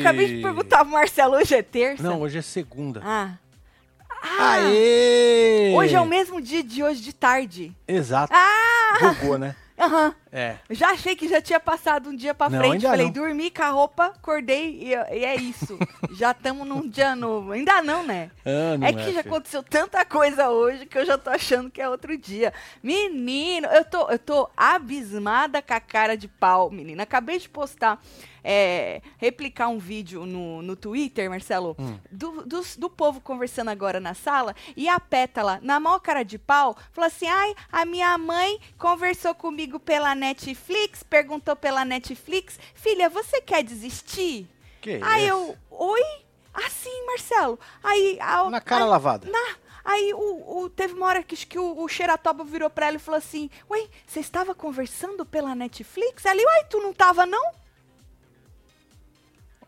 acabei de perguntar pro Marcelo, hoje é terça? Não, hoje é segunda. Ah. Ah, Aê! hoje é o mesmo dia de hoje de tarde. Exato. Ah! Bugou, né? Aham. É. Já achei que já tinha passado um dia pra Não, frente. Falei, não. dormi com a roupa, acordei e, e é isso. já estamos num dia novo. Ainda não, né? Ah, não é que já filho. aconteceu tanta coisa hoje que eu já tô achando que é outro dia. Menino, eu tô, eu tô abismada com a cara de pau, menina. Acabei de postar, é, replicar um vídeo no, no Twitter, Marcelo, Hum. do, dos- do povo conversando agora na sala. E a Pétala, na maior cara de pau, falou assim: ai, a minha mãe conversou comigo pela Netflix, perguntou pela Netflix, filha, você quer desistir? Que Aí isso? eu, oi? Assim, Marcelo. Aí, a- Na cara aí- lavada. na- aí o, o- teve uma hora que, que o, o Xeratoba virou pra ela e falou assim: Ué, você estava conversando pela Netflix? Ali, uai, tu não tava, não?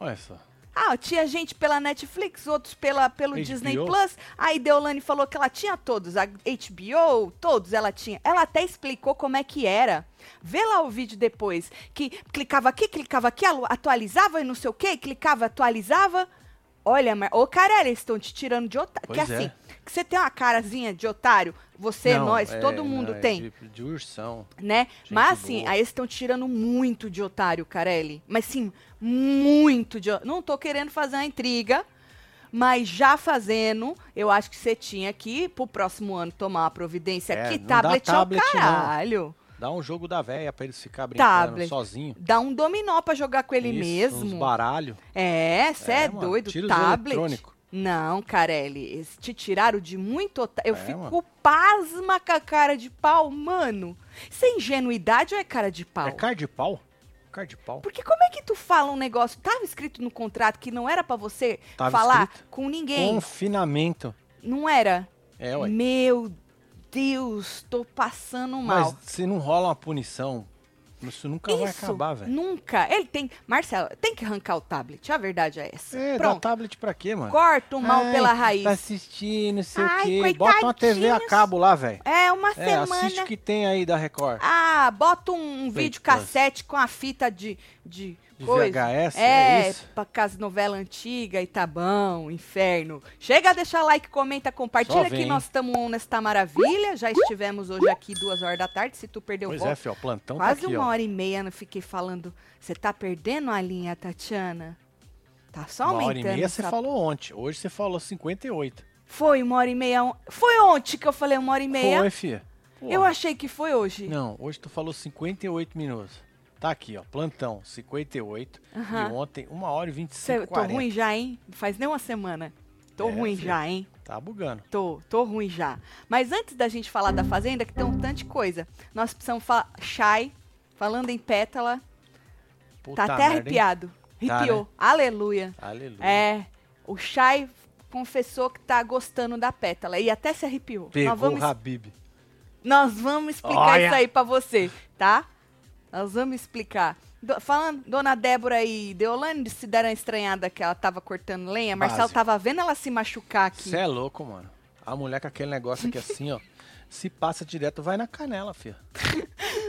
Olha só. Ah, tinha gente pela Netflix, outros pela, pelo HBO? Disney Plus. Aí Deolane falou que ela tinha todos, a HBO, todos ela tinha. Ela até explicou como é que era. Vê lá o vídeo depois. Que clicava aqui, clicava aqui, atualizava e não sei o quê, clicava, atualizava. Olha, mas, ô cara, eles estão te tirando de otário. Que Pois é. assim, que você tem uma carazinha de otário, você, Não, nós, é, todo mundo não, é tem De, de ursão. né? Gente Mas assim, boa. aí eles estão tirando muito de otário, Carelli. Mas sim, muito de. Não tô querendo fazer uma intriga, mas já fazendo, eu acho que você tinha que, pro próximo ano, tomar uma providência. É, que tablet, tablet, é o não. Dá um jogo da véia pra eles ficar brincando Tablet. sozinho. Dá um dominó pra jogar com ele Isso, Uns mesmo. baralho. É, você é, mano, doido. tira Tablet. eletrônico. Não, Carelli, eles te tiraram de muito. Eu É, fico mano. pasma com a cara de pau, mano. Isso é ingenuidade ou é cara de pau? É cara de pau? Cara de pau. Porque como é que tu fala um negócio? Tava escrito no contrato que não era pra você Tava falar escrito. com ninguém. Confinamento. Não era? É, ué. Meu Deus, tô passando mal. Mas se não rola uma punição, isso nunca vai Isso, acabar, velho. Nunca. Ele tem. Marcelo, tem que arrancar o tablet. A verdade é essa. É, dá Pronto. tablet pra quê, mano? Corta o mal Ai, pela raiz. Tá assistindo, não sei Ai, o quê. Bota uma TV a cabo lá, velho. É, uma É, semana. assiste o que tem aí da Record. Ah, bota um Play vídeo cassete com a fita de De coisa. VHS, É, é isso? pra casa novela antiga e tá bom, inferno. Chega a deixar like, comenta, compartilha que nós estamos nesta maravilha. Já estivemos hoje aqui duas horas da tarde. Se tu perdeu Pois é, fio, ó, plantão Quase tá aqui, uma ó. hora e meia eu fiquei falando. Você tá perdendo a linha, Tatiana? Tá só Uma aumentando. hora e meia você essa- falou ontem. Hoje você falou 58. Foi uma hora e meia. on- Foi ontem que eu falei uma hora e meia. Foi. Porra. Eu achei que foi hoje. Não, hoje tu falou 58 minutos. Tá aqui, ó. Plantão, 58. Aham. E ontem, 1 hora e Cê- 25 tô ruim já, hein? Não faz nem uma semana. Tô É, ruim filho. já, hein? Tá bugando. Tô, tô ruim já. Mas antes da gente falar da Fazenda, que tem um tanto de coisa. Nós precisamos falar. Shai, falando em pétala, Puta tá até merda, hein? arrepiado. Tá, Arrepiou. Aleluia. Aleluia. É. O Shai confessou que tá gostando da pétala. E até se arrepiou. Pegou Nós vamos, o Habib. nós vamos explicar Olha. isso aí pra você, tá? Nós vamos explicar. Do- falando, dona Débora e Deolane se deram estranhada que ela tava cortando lenha. Marcelo Básico. tava vendo ela se machucar aqui. Você é louco, mano. A mulher com aquele negócio aqui assim, ó. Se passa direto, vai na canela, filha.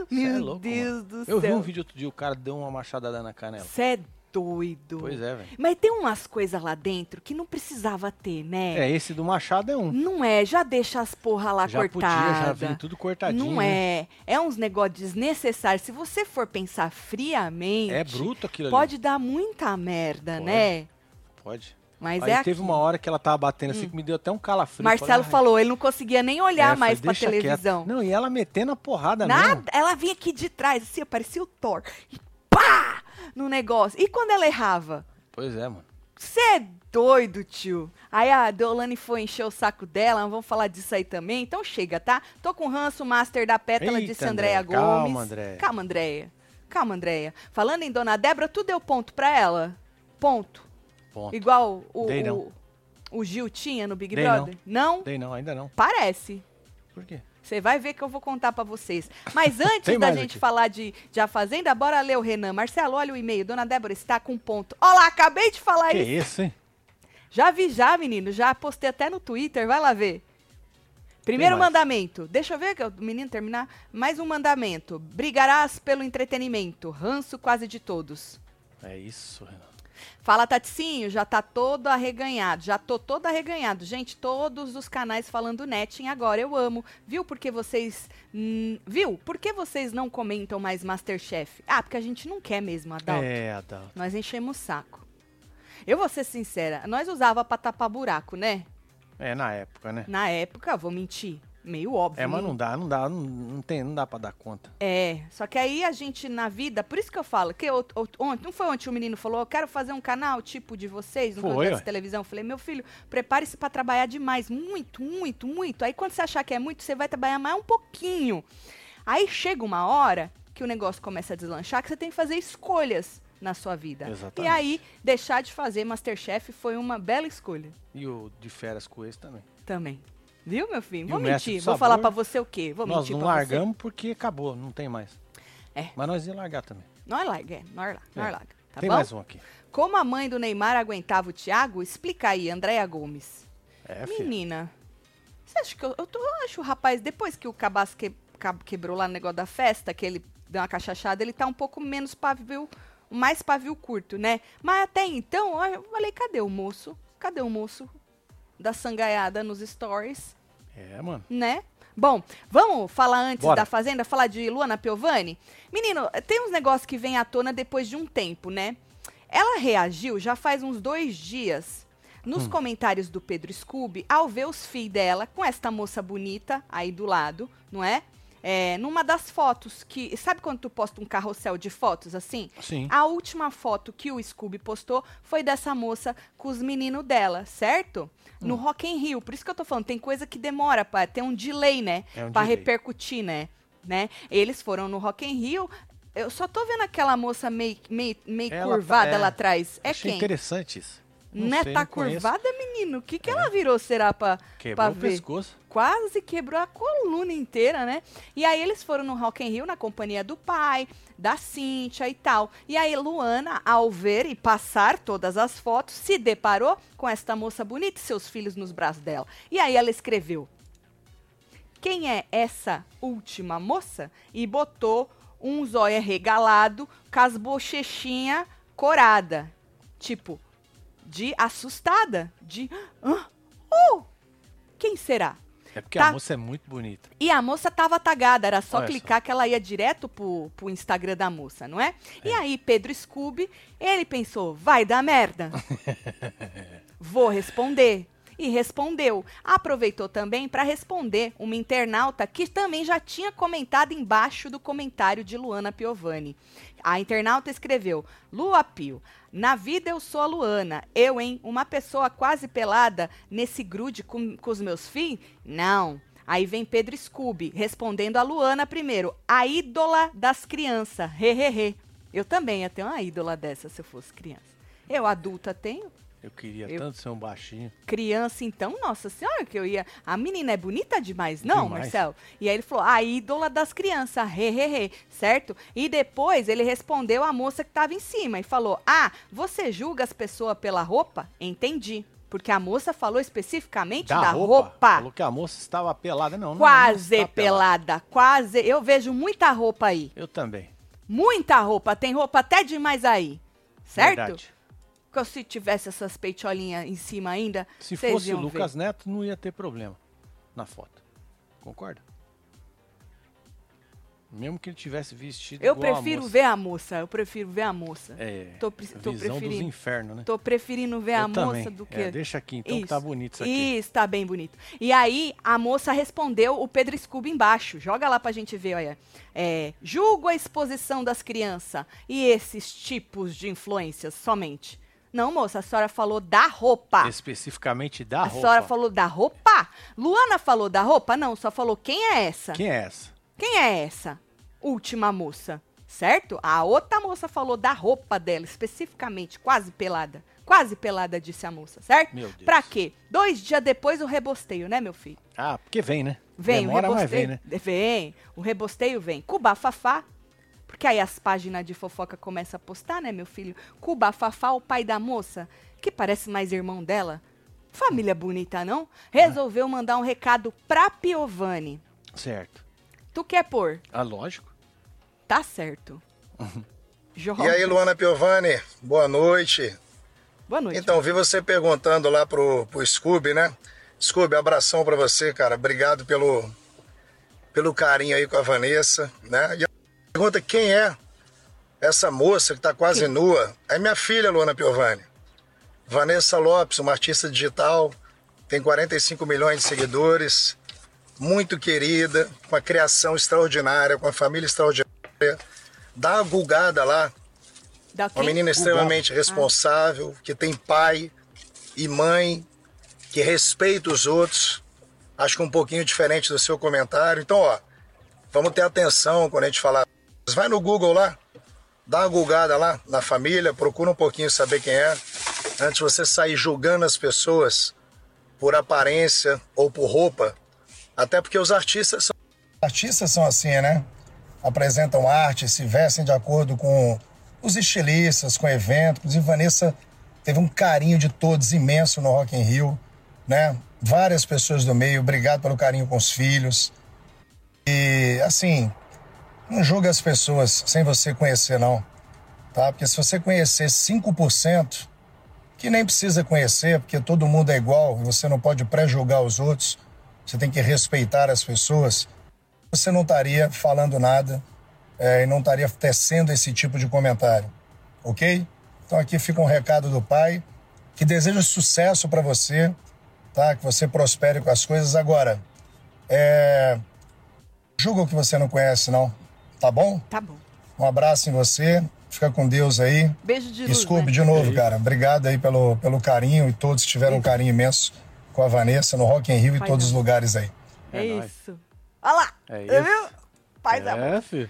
Meu é louco, Deus do Eu vi céu. um vídeo outro dia, o cara deu uma machadada na canela. Você é doido. Pois é, velho. Mas tem umas coisas lá dentro que não precisava ter, né? É, esse do machado é um. Não é, já deixa as porra lá já cortadas. podia, já vinha tudo cortadinho. Não é. É uns negócios desnecessários. Se você for pensar friamente, É bruto aquilo ali. pode dar muita merda, Pode. né? Pode. Mas Aí é teve aqui. uma hora que ela tava batendo assim que me deu até um calafrio. Marcelo Falei, falou, ele não conseguia nem olhar É, mais falei, pra "Deixa quieto." televisão. Não, e ela metendo a porrada Nada. mesmo. Ela vinha aqui de trás, assim, parecia o Thor. E pá! No negócio. E quando ela errava? Pois é, mano. Você é doido, tio. Aí a Deolane foi encher o saco dela, vamos falar disso aí também. Então chega, tá? Tô com ranço, master da pétala, Eita, disse Andréia. Gomes. Calma, Andréia. Calma, Andréia. Calma, Andréia. Falando em Dona Débora, tu deu ponto pra ela? Ponto. Ponto. Igual o, Dei não. o, o Gil tinha no Big Dei Brother? Não? Dei não, ainda não. Parece. Por quê? Você vai ver que eu vou contar pra vocês. Mas antes da gente aqui. falar de, de A Fazenda, bora ler o Renan. Marcelo, olha o e-mail. Dona Débora está com ponto. Olha lá, acabei de falar Que isso. isso, hein? Já vi já, menino. Já postei até no Twitter. Vai lá ver. Primeiro mandamento. Deixa eu ver que o menino terminar. Mais um mandamento. Brigarás pelo entretenimento. Ranço quase de todos. É isso, Renan. Fala, Taticinho, já tá todo arreganhado. Já tô todo arreganhado. Gente, todos os canais falando netting agora. Eu amo. Viu porque vocês. hum, viu? Por que vocês não comentam mais Masterchef? Ah, porque a gente não quer mesmo, Adalto. É, Adalto. Nós enchemos o saco. Eu vou ser sincera, nós usava pra tapar buraco, né? É, na época, né? Na época, vou mentir. Meio óbvio. É, mas não dá, não dá, não, não tem, não dá pra dar conta. É, só que aí a gente na vida, por isso que eu falo, que eu- eu- ontem, não foi ontem o menino falou, eu quero fazer um canal tipo de vocês, programa ué. de televisão. Eu falei, meu filho, prepare-se pra trabalhar demais, muito, muito, muito. Aí quando você achar que é muito, você vai trabalhar mais um pouquinho. Aí chega uma hora que o negócio começa a deslanchar, que você tem que fazer escolhas na sua vida. Exatamente. E aí, deixar de fazer Masterchef foi uma bela escolha E o de férias com esse também. também. Viu, meu filho? Vou mentir. Vou sabor? falar pra você o quê? Vou nós mentir não largamos porque acabou, não tem mais. É. Mas nós ia largar também. você. Nós larga, é. Nós larga, nós É. larga. Tá tem bom? mais um aqui. Como a mãe do Neymar aguentava o Thiago? Explica aí, Andréia Gomes. É, filho. Menina, você acha que eu, eu, tô, eu acho o rapaz, depois que o cabaço que, quebrou lá no negócio da festa, que ele deu uma cachachada, ele tá um pouco menos pavio, mais pavio curto, né? Mas até então, eu falei, cadê o moço? Cadê o moço da sangaiada nos stories? É, mano. né? Bom, vamos falar antes Bora. da Fazenda, falar de Luana Piovani? Menino, tem uns negócios que vêm à tona depois de um tempo, né? Ela reagiu já faz uns dois dias nos comentários do Pedro Scooby ao ver os filhos dela com esta moça bonita aí do lado, não é? É, numa das fotos que. Sabe quando tu posta um carrossel de fotos assim? Sim. A última foto que o Scooby postou foi dessa moça com os meninos dela, certo? No Hum. Rock in Rio. Por isso que eu tô falando, tem coisa que demora, pra, tem um delay, né? É um pra delay. repercutir, né? né? Eles foram no Rock in Rio. Eu só tô vendo aquela moça meio, meio, meio Ela tá- curvada é, lá atrás. É Achei quem? interessante isso. Não Né? sei, Tá conheço. É. curvada, menino? O que, que ela virou, será, pra, Quebrou pra o ver? pescoço. quase quebrou a coluna inteira, né? E aí eles foram no Rock in Rio na companhia do pai, da Cíntia e tal. E aí Luana, ao ver e passar todas as fotos, se deparou com esta moça bonita e seus filhos nos braços dela. E aí ela escreveu: Quem é essa última moça? E botou um zóio regalado com as bochechinhas corada. Tipo, de assustada, de "Hã? oh, quem será? É porque Tá. a moça é muito bonita. E a moça tava tagada, era só Olha clicar que ela ia direto pro, pro Instagram da moça, não é? E aí, Pedro Scooby, ele pensou, vai dar merda. Vou responder. E respondeu. Aproveitou também para responder uma internauta que também já tinha comentado embaixo do comentário de Luana Piovani. A internauta escreveu: Lua Pio, na vida eu sou a Luana. Eu, hein? Uma pessoa quase pelada nesse grude com, com os meus filhos? Não. Aí vem Pedro Scooby respondendo a Luana primeiro: a ídola das crianças. Hehehe. Eu também ia ter uma ídola dessa se eu fosse criança. Eu, adulta, tenho. Eu queria Eu- tanto ser um baixinho. Criança, então, nossa senhora, que eu ia. A menina é bonita demais, não, Demais. Marcelo? E aí ele falou, a ídola das crianças, he, he, he, certo? E depois ele respondeu a moça que tava em cima e falou: Ah, você julga as pessoas pela roupa? Entendi. Porque a moça falou especificamente da, roupa. Falou que a moça estava pelada. Não, não. Quase não está pelada. pelada, quase. Eu vejo muita roupa aí. Eu também. Muita roupa. Tem roupa até demais aí. Certo? Verdade. Que se tivesse essas peitolinhas em cima ainda, Se fosse o iam ver. Lucas Neto, não ia ter problema na foto. Concorda? Mesmo que ele tivesse vestido Eu a prefiro moça. ver a moça, eu prefiro ver a moça. É, Tô pre- tô visão dos preferindo. infernos, né? Tô preferindo ver Eu a também. moça do que. É, deixa aqui então, que tá bonito isso aqui. Isso, tá bem bonito. E aí, a moça respondeu o Pedro Scooby embaixo. Joga lá pra gente ver, olha. É, julgo a exposição das crianças e esses tipos de influências somente. Não, moça, a senhora falou da roupa. Especificamente da a roupa. senhora falou da roupa? Luana falou da roupa? Não, só falou quem é essa? Quem é essa? Quem é essa última moça? Certo? A outra moça falou da roupa dela, especificamente, quase pelada. Quase pelada, disse a moça, certo? Meu Deus. Pra quê? Dois dias depois o rebosteio, né, meu filho? Ah, porque vem, né? Vem Demora, o mas rebosteio. vem, né? Vem. O rebosteio vem. Cuba Fafá. Porque aí as páginas de fofoca começam a postar, né, meu filho? Cuba Fafá, o pai da moça, que parece mais irmão dela. Família bonita, não? Resolveu mandar um recado pra Piovani. Certo. Tu quer pôr? Ah, lógico. Tá certo. Joga. E aí, Luana Piovani, boa noite. Boa noite. Então, vi você perguntando lá pro, pro Scooby, né? Scooby, abração para você, cara. Obrigado pelo, pelo carinho aí com a Vanessa, né? E pergunta quem é essa moça que tá quase nua? É minha filha, Luana Piovani. Vanessa Lopes, uma artista digital, tem 45 milhões de seguidores, muito querida, com a criação extraordinária, com a família extraordinária. Dá uma gulgada lá. Da Uma menina extremamente responsável, que tem pai e mãe, que respeita os outros. Acho que um pouquinho diferente do seu comentário. Então, ó, vamos ter atenção quando a gente falar. Vai no Google lá, dá uma gulgada lá na família, procura um pouquinho saber quem é, antes você sair julgando as pessoas por aparência ou por roupa. Até porque os artistas são. Artistas são assim, né? Apresentam arte, se vestem de acordo com os estilistas, com o evento. Inclusive, Vanessa teve um carinho de todos imenso no Rock in Rio, né? Várias pessoas do meio, obrigado pelo carinho com os filhos. E, assim, não julga as pessoas sem você conhecer, não. Tá? Porque se você conhecer 5%, que nem precisa conhecer, porque todo mundo é igual, você não pode pré-julgar os outros, você tem que respeitar as pessoas, você não estaria falando nada é, e não estaria tecendo esse tipo de comentário, ok? Então aqui fica um recado do pai, que deseja sucesso para você, tá? Que você prospere com as coisas. Agora, é... julga o que você não conhece, não, tá bom? Tá bom. Um abraço em você, fica com Deus aí. Beijo de luz, Desculpe né? de novo, cara. Obrigado aí pelo, pelo carinho e todos tiveram um carinho imenso com a Vanessa no Rock in Rio e todos os lugares aí. É, É isso. Olha lá. É isso. viu? Paz da É, filho.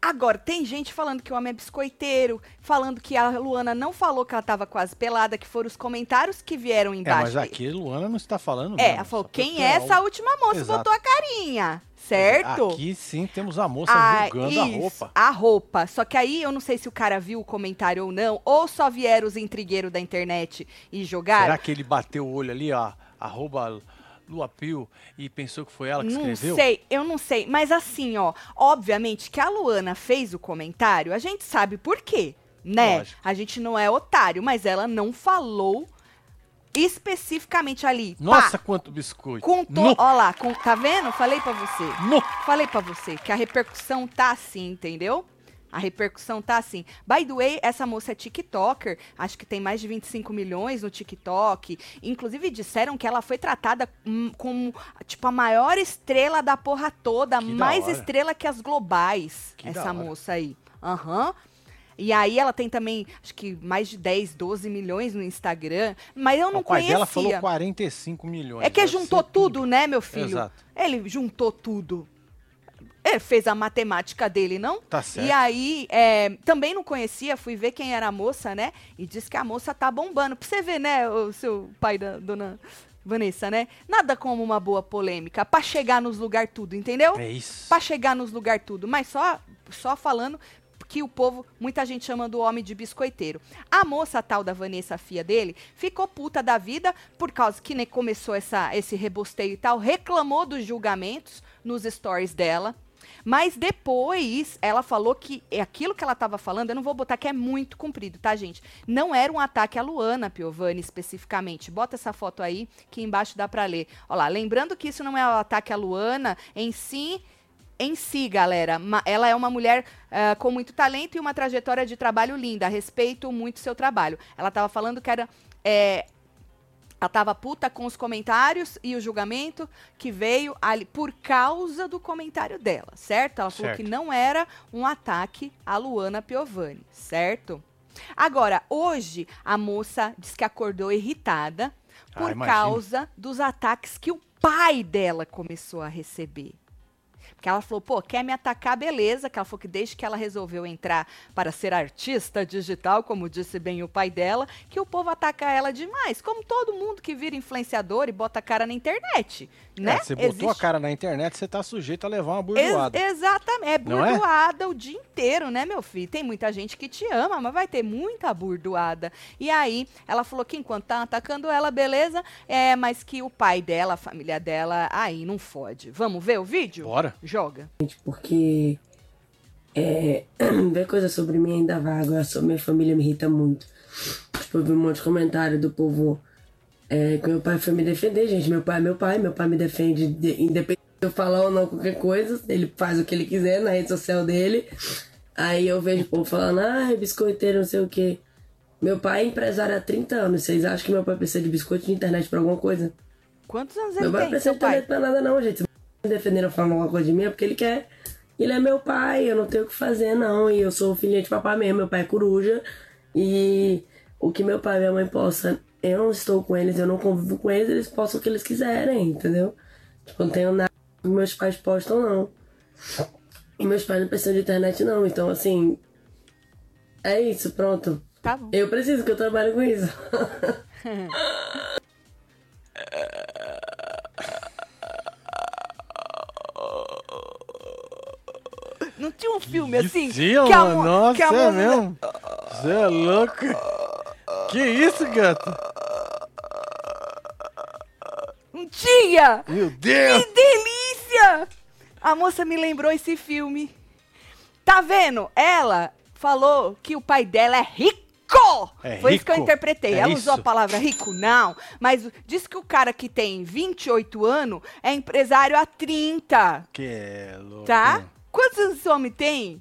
Agora, tem gente falando que o homem é biscoiteiro, falando que a Luana não falou que ela tava quase pelada, que foram os comentários que vieram É, embaixo. mas aqui Luana não está falando É, mesmo, ela falou, quem ter é essa última moça? Exato. Botou a carinha, certo? Aqui sim temos a moça Ah, julgando a isso, roupa. A roupa. Só que aí eu não sei se o cara viu o comentário ou não, ou só vieram os intrigueiros da internet e jogaram. Será que ele bateu o olho ali, ó, arroba Lua Pio, e pensou que foi ela que Não escreveu? sei, eu não sei. Mas assim, ó, obviamente que a Luana fez o comentário, a gente sabe por quê, né? Lógico. A gente não é otário, mas ela não falou especificamente ali. Nossa, Pá, quanto biscoito. contou, ó lá, com- tá vendo? Falei pra você. no. Falei pra você que a repercussão tá assim, entendeu? A repercussão tá assim. By the way, essa moça é TikToker. Acho que tem mais de 25 milhões no TikTok. Inclusive, disseram que ela foi tratada hum, como, tipo, a maior estrela da porra toda. Que mais estrela que as globais. Que essa moça aí. Aham. E aí ela tem também, acho que mais de 10, 12 milhões no Instagram. Mas eu não o pai conhecia. dela falou 45 milhões. É que juntou ser tudo, né, meu filho? Exato. Ele juntou tudo. Ele fez a matemática dele, não? Tá certo. E aí, é, também não conhecia, fui ver quem era a moça, né? E disse que a moça tá bombando. Pra você ver, né, o seu pai da dona Vanessa, né? Nada como uma boa polêmica pra chegar nos lugar tudo, entendeu? É isso. Pra chegar nos lugar tudo. Mas só, só falando que o povo, muita gente chama do homem de biscoiteiro. A moça tal da Vanessa, filha dele, ficou puta da vida por causa que né, começou essa, esse rebosteio e tal, reclamou dos julgamentos nos stories dela. Mas depois ela falou que é aquilo que ela estava falando, eu não vou botar que é muito comprido, tá, gente? Não era um ataque à Luana Piovani especificamente. Bota essa foto aí, que embaixo dá pra ler. Olha lá, lembrando que isso não é um ataque à Luana em si, em si, galera. Ela é uma mulher ah, com muito talento e uma trajetória de trabalho linda. Respeito muito seu trabalho. Ela estava falando que era. é, ela tava puta com os comentários e o julgamento que veio ali por causa do comentário dela, certo? Ela falou Certo. que não era um ataque à Luana Piovani, certo? Agora, hoje, a moça diz que acordou irritada Ah, por imagino. causa dos ataques que o pai dela começou a receber. Porque ela falou, pô, quer me atacar, beleza. Que ela falou que desde que ela resolveu entrar para ser artista digital, como disse bem o pai dela, que o povo ataca ela demais. Como todo mundo que vira influenciador e bota a cara na internet, né? É, você botou a Existe- cara na internet, você tá sujeito a levar uma Ex- burdoada. exatamente. É é? burdoada o dia inteiro, né, meu filho? Tem muita gente que te ama, mas vai ter muita burdoada. E aí, ela falou que enquanto tá atacando ela, beleza, é, mas que o pai dela, a família dela, aí não fode. Vamos ver o vídeo? Bora. Joga. porque é, ver coisa sobre mim ainda vai. Agora, sobre minha família me irrita muito. tipo, eu vi um monte de comentário do povo é, que meu pai foi me defender, gente. Meu pai é meu pai, meu pai me defende de, independente de eu falar ou não qualquer coisa. Ele faz o que ele quiser na rede social dele. Aí eu vejo o povo falando, ah, biscoiteiro, não sei o quê. Meu pai é empresário há 30 anos. Vocês acham que meu pai precisa de biscoito de internet pra alguma coisa? Quantos anos Meu ele pai não tem, precisa de pai? internet pra nada, não, gente. Defendendo falando alguma coisa de mim, é porque ele quer. Ele é meu pai, eu não tenho o que fazer, não. E eu sou filhinha de papai mesmo, meu pai é coruja. E o que meu pai e minha mãe possam, eu não estou com eles, eu não convivo com eles, eles possam o que eles quiserem, entendeu? Tipo, não tenho nada que meus pais postam, não. E meus pais não precisam de internet, não. Então, assim. É isso, pronto. Tá bom. Eu preciso, que eu trabalho com isso. tinha um filme assim? Tia, que a mano, nossa, que a é mo- mesmo? Você é louco? Que isso, gato? Não tinha! Meu Deus! Que delícia! A moça me lembrou esse filme. Tá vendo? Ela falou que o pai dela é rico! É Foi isso que eu rico? interpretei. É Ela usou a isso? palavra rico? Não. Mas diz que o cara que tem 28 anos é empresário há 30. Que é louco. Tá? Quantos anos esse homem tem?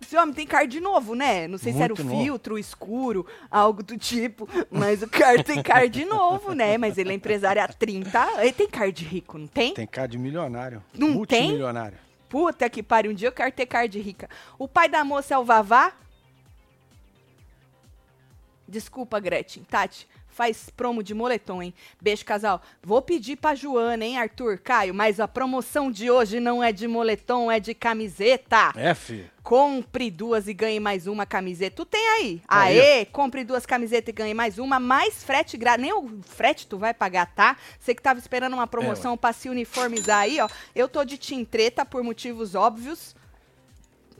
Esse homem tem cara de novo, né? Não sei se era o Muito novo. filtro, o escuro, algo do tipo. Mas o cara tem cara de novo, né? Mas ele é empresário há 30. Ele tem cara de rico, não tem? Tem cara de milionário. Não tem? Multimilionário. Puta que pariu, um dia eu quero ter cara de rica. O pai da moça é o Vavá? Desculpa, Gretchen. Tati, faz promo de moletom, hein? Beijo, casal. Vou pedir pra Joana, hein, Arthur, Caio, mas a promoção de hoje não é de moletom, é de camiseta. É, filho. Compre duas e ganhe mais uma camiseta. Tu tem aí. Aí, Aê, compre duas camisetas e ganhe mais uma, mais frete grátis. Nem o frete tu vai pagar, tá? Você que tava esperando uma promoção pra se uniformizar aí, ó. Eu tô de Team Treta por motivos óbvios.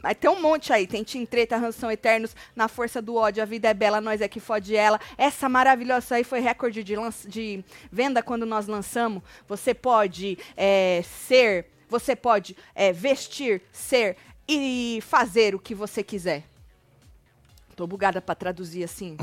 Mas tem um monte aí. Tem Team Treta, Ranção Eternos, Na Força do Ódio, A Vida é Bela, Nós é que fode ela. Essa maravilhosa aí foi recorde de, de venda quando nós lançamos. Você pode é, ser, você pode é, vestir, ser e fazer o que você quiser. Tô bugada pra traduzir assim.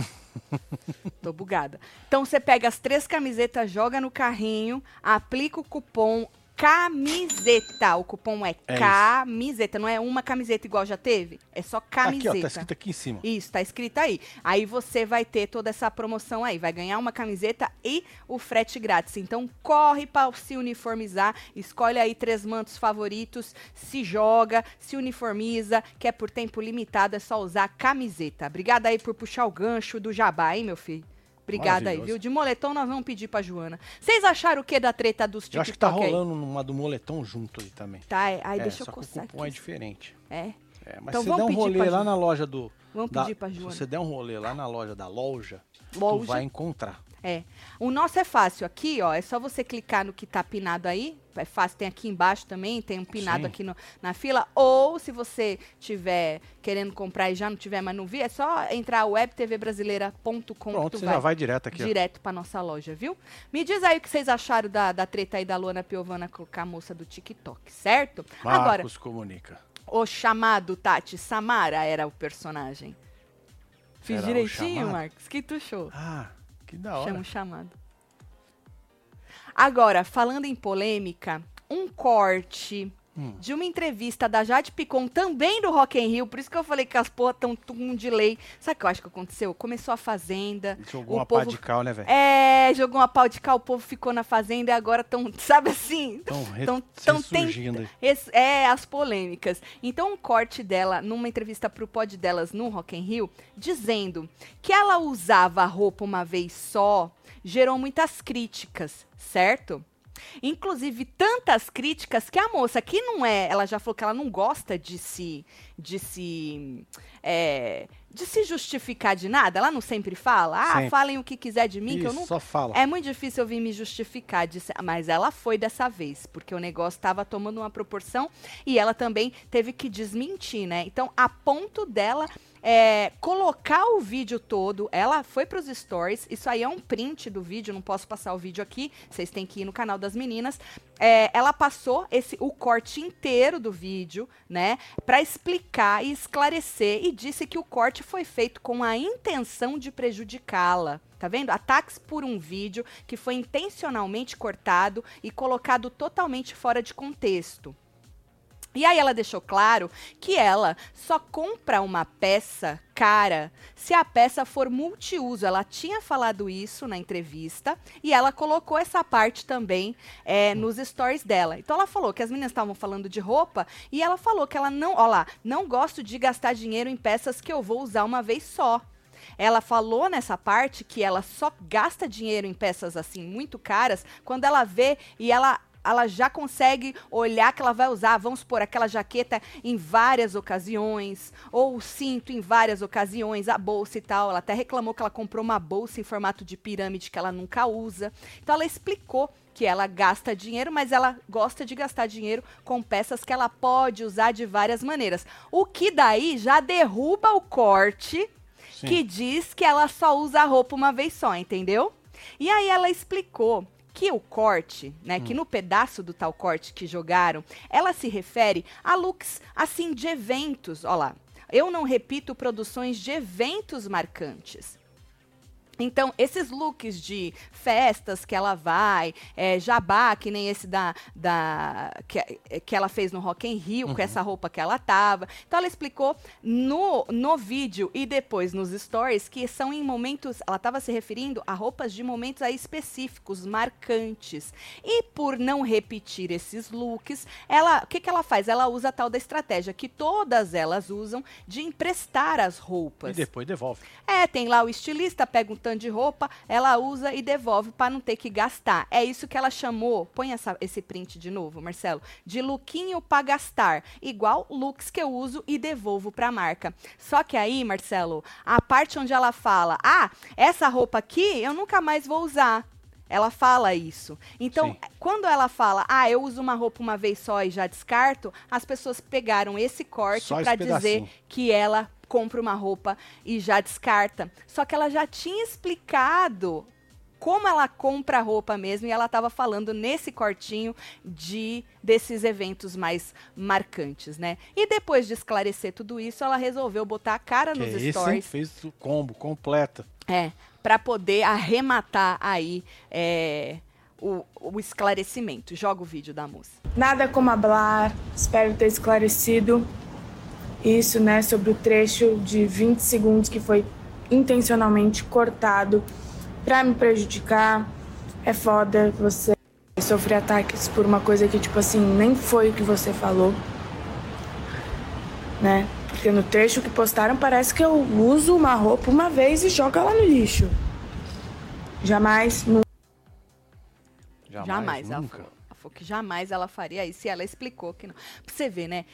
Tô bugada. Então você pega as três camisetas, joga no carrinho, aplica o cupom camiseta. O cupom é, É isso. camiseta, não é uma camiseta igual já teve, é só camiseta. Aqui, ó, tá escrito aqui em cima. Isso, tá escrito aí. Aí você vai ter toda essa promoção aí. Vai ganhar uma camiseta e o frete grátis. Então corre para se uniformizar. Escolhe aí três mantos favoritos. Se joga, se uniformiza, que é por tempo limitado. É só usar camiseta. Obrigada aí por puxar o gancho do jabá, hein, meu filho? Obrigada aí, viu? De moletom nós vamos pedir pra Joana. Vocês acharam o que da treta dos Eu TikTok acho que tá rolando uma do moletom junto aí também. Tá, é. aí é, deixa eu coçar cupom é aqui. diferente. É. É, mas Então se der um rolê lá Joana. na loja do. Vamos da- pedir pra Se Joana. você der um rolê lá na loja da loja, Loja. tu vai encontrar. É. O nosso é fácil aqui, ó. É só você clicar no que tá pinado aí. É fácil, tem aqui embaixo também, tem um pinado Sim. aqui no- na fila. Ou se você tiver querendo comprar e já não tiver, mas não vi, é só entrar webtvbrasileira.com Pronto, você vai, já vai direto aqui. ó. direto pra nossa loja, viu? Me diz aí o que vocês acharam da, da treta aí da Luana Piovana com a moça do TikTok, certo? Agora, Marcos comunica. o chamado Tati Samara era o personagem. Fiz Era direitinho? Marcos? Que tu achou? Ah, que da hora. Chama o chamado. Agora, falando em polêmica, um corte Hum. de uma entrevista da Jade Picon, também do Rock in Rio, por isso que eu falei que as porra estão com um delay. Sabe o que eu acho que aconteceu? Começou a Fazenda, Jogou uma pá povo... de cal, né, velho? É, jogou uma pau de cal, o povo ficou na Fazenda e agora estão, sabe assim? Tão, re- Tão- aí. Esse- é, as polêmicas. Então, um corte dela, numa entrevista pro pod delas no Rock in Rio, dizendo que ela usava a roupa uma vez só, gerou muitas críticas, certo? Inclusive, tantas críticas que a moça, que não é, ela já falou que ela não gosta de se, de se, é, de se justificar de nada. Ela não sempre fala, ah, Sempre. falem o que quiser de mim, que eu Isso, não só fala. é muito difícil eu vir me justificar, disse- mas ela foi dessa vez, porque o negócio estava tomando uma proporção e ela também teve que desmentir, né? Então, a ponto dela é, colocar o vídeo todo. Ela foi pros stories. Isso aí é um print do vídeo. Não posso passar o vídeo aqui. Vocês têm que ir no canal das meninas. É, ela passou esse o corte inteiro do vídeo, né, para explicar e esclarecer e disse que o corte foi feito com a intenção de prejudicá-la. Tá vendo? Ataques por um vídeo que foi intencionalmente cortado e colocado totalmente fora de contexto. E aí ela deixou claro que ela só compra uma peça cara se a peça for multiuso. Ela tinha falado isso na entrevista e ela colocou essa parte também é, nos stories dela. Então ela falou que as meninas estavam falando de roupa e ela falou que ela não, ó lá, não gosto de gastar dinheiro em peças que eu vou usar uma vez só. Ela falou nessa parte que ela só gasta dinheiro em peças assim muito caras quando ela vê e ela ela já consegue olhar que ela vai usar, vamos supor, aquela jaqueta em várias ocasiões, ou o cinto em várias ocasiões, a bolsa e tal. Ela até reclamou que ela comprou uma bolsa em formato de pirâmide que ela nunca usa. Então ela explicou que ela gasta dinheiro, mas ela gosta de gastar dinheiro com peças que ela pode usar de várias maneiras. O que daí já derruba o corte Sim. que diz que ela só usa a roupa uma vez só, entendeu? E aí ela explicou que o corte, né, hum. que no pedaço do tal corte que jogaram, ela se refere a looks assim de eventos, ó lá. Eu não repito produções de eventos marcantes. Então, esses looks de festas que ela vai, é, jabá, que nem esse da, da que, que ela fez no Rock in Rio, uhum. com essa roupa que ela tava. Então, ela explicou no, no vídeo e depois nos stories que são em momentos, ela estava se referindo a roupas de momentos aí específicos, marcantes. E por não repetir esses looks, ela, o que, que ela faz? Ela usa a tal da estratégia que todas elas usam de emprestar as roupas. E depois devolve. É, tem lá o estilista, pega um de roupa, ela usa e devolve para não ter que gastar. É isso que ela chamou, põe essa, esse print de novo, Marcelo, de lookinho para gastar, igual looks que eu uso e devolvo para a marca. Só que aí, Marcelo, a parte onde ela fala: "Ah, essa roupa aqui eu nunca mais vou usar". Ela fala isso. Então, Sim. quando ela fala, ah, eu uso uma roupa uma vez só e já descarto, as pessoas pegaram esse corte para dizer que ela compra uma roupa e já descarta. Só que ela já tinha explicado como ela compra roupa mesmo e ela estava falando nesse cortinho de desses eventos mais marcantes, né? E depois de esclarecer tudo isso, ela resolveu botar a cara que nos esse, stories. Fez o combo completo. É, para poder arrematar aí é, o, o esclarecimento. Joga o vídeo da moça. Nada como hablar, espero ter esclarecido isso, né, sobre o trecho de 20 segundos que foi intencionalmente cortado para me prejudicar. É foda você sofrer ataques por uma coisa que, tipo assim, nem foi o que você falou, né? Porque no trecho que postaram parece que eu uso uma roupa uma vez e jogo ela no lixo. Jamais, nunca. Jamais, jamais nunca. Ela falou que jamais ela faria isso e ela explicou que não. Pra você ver, né?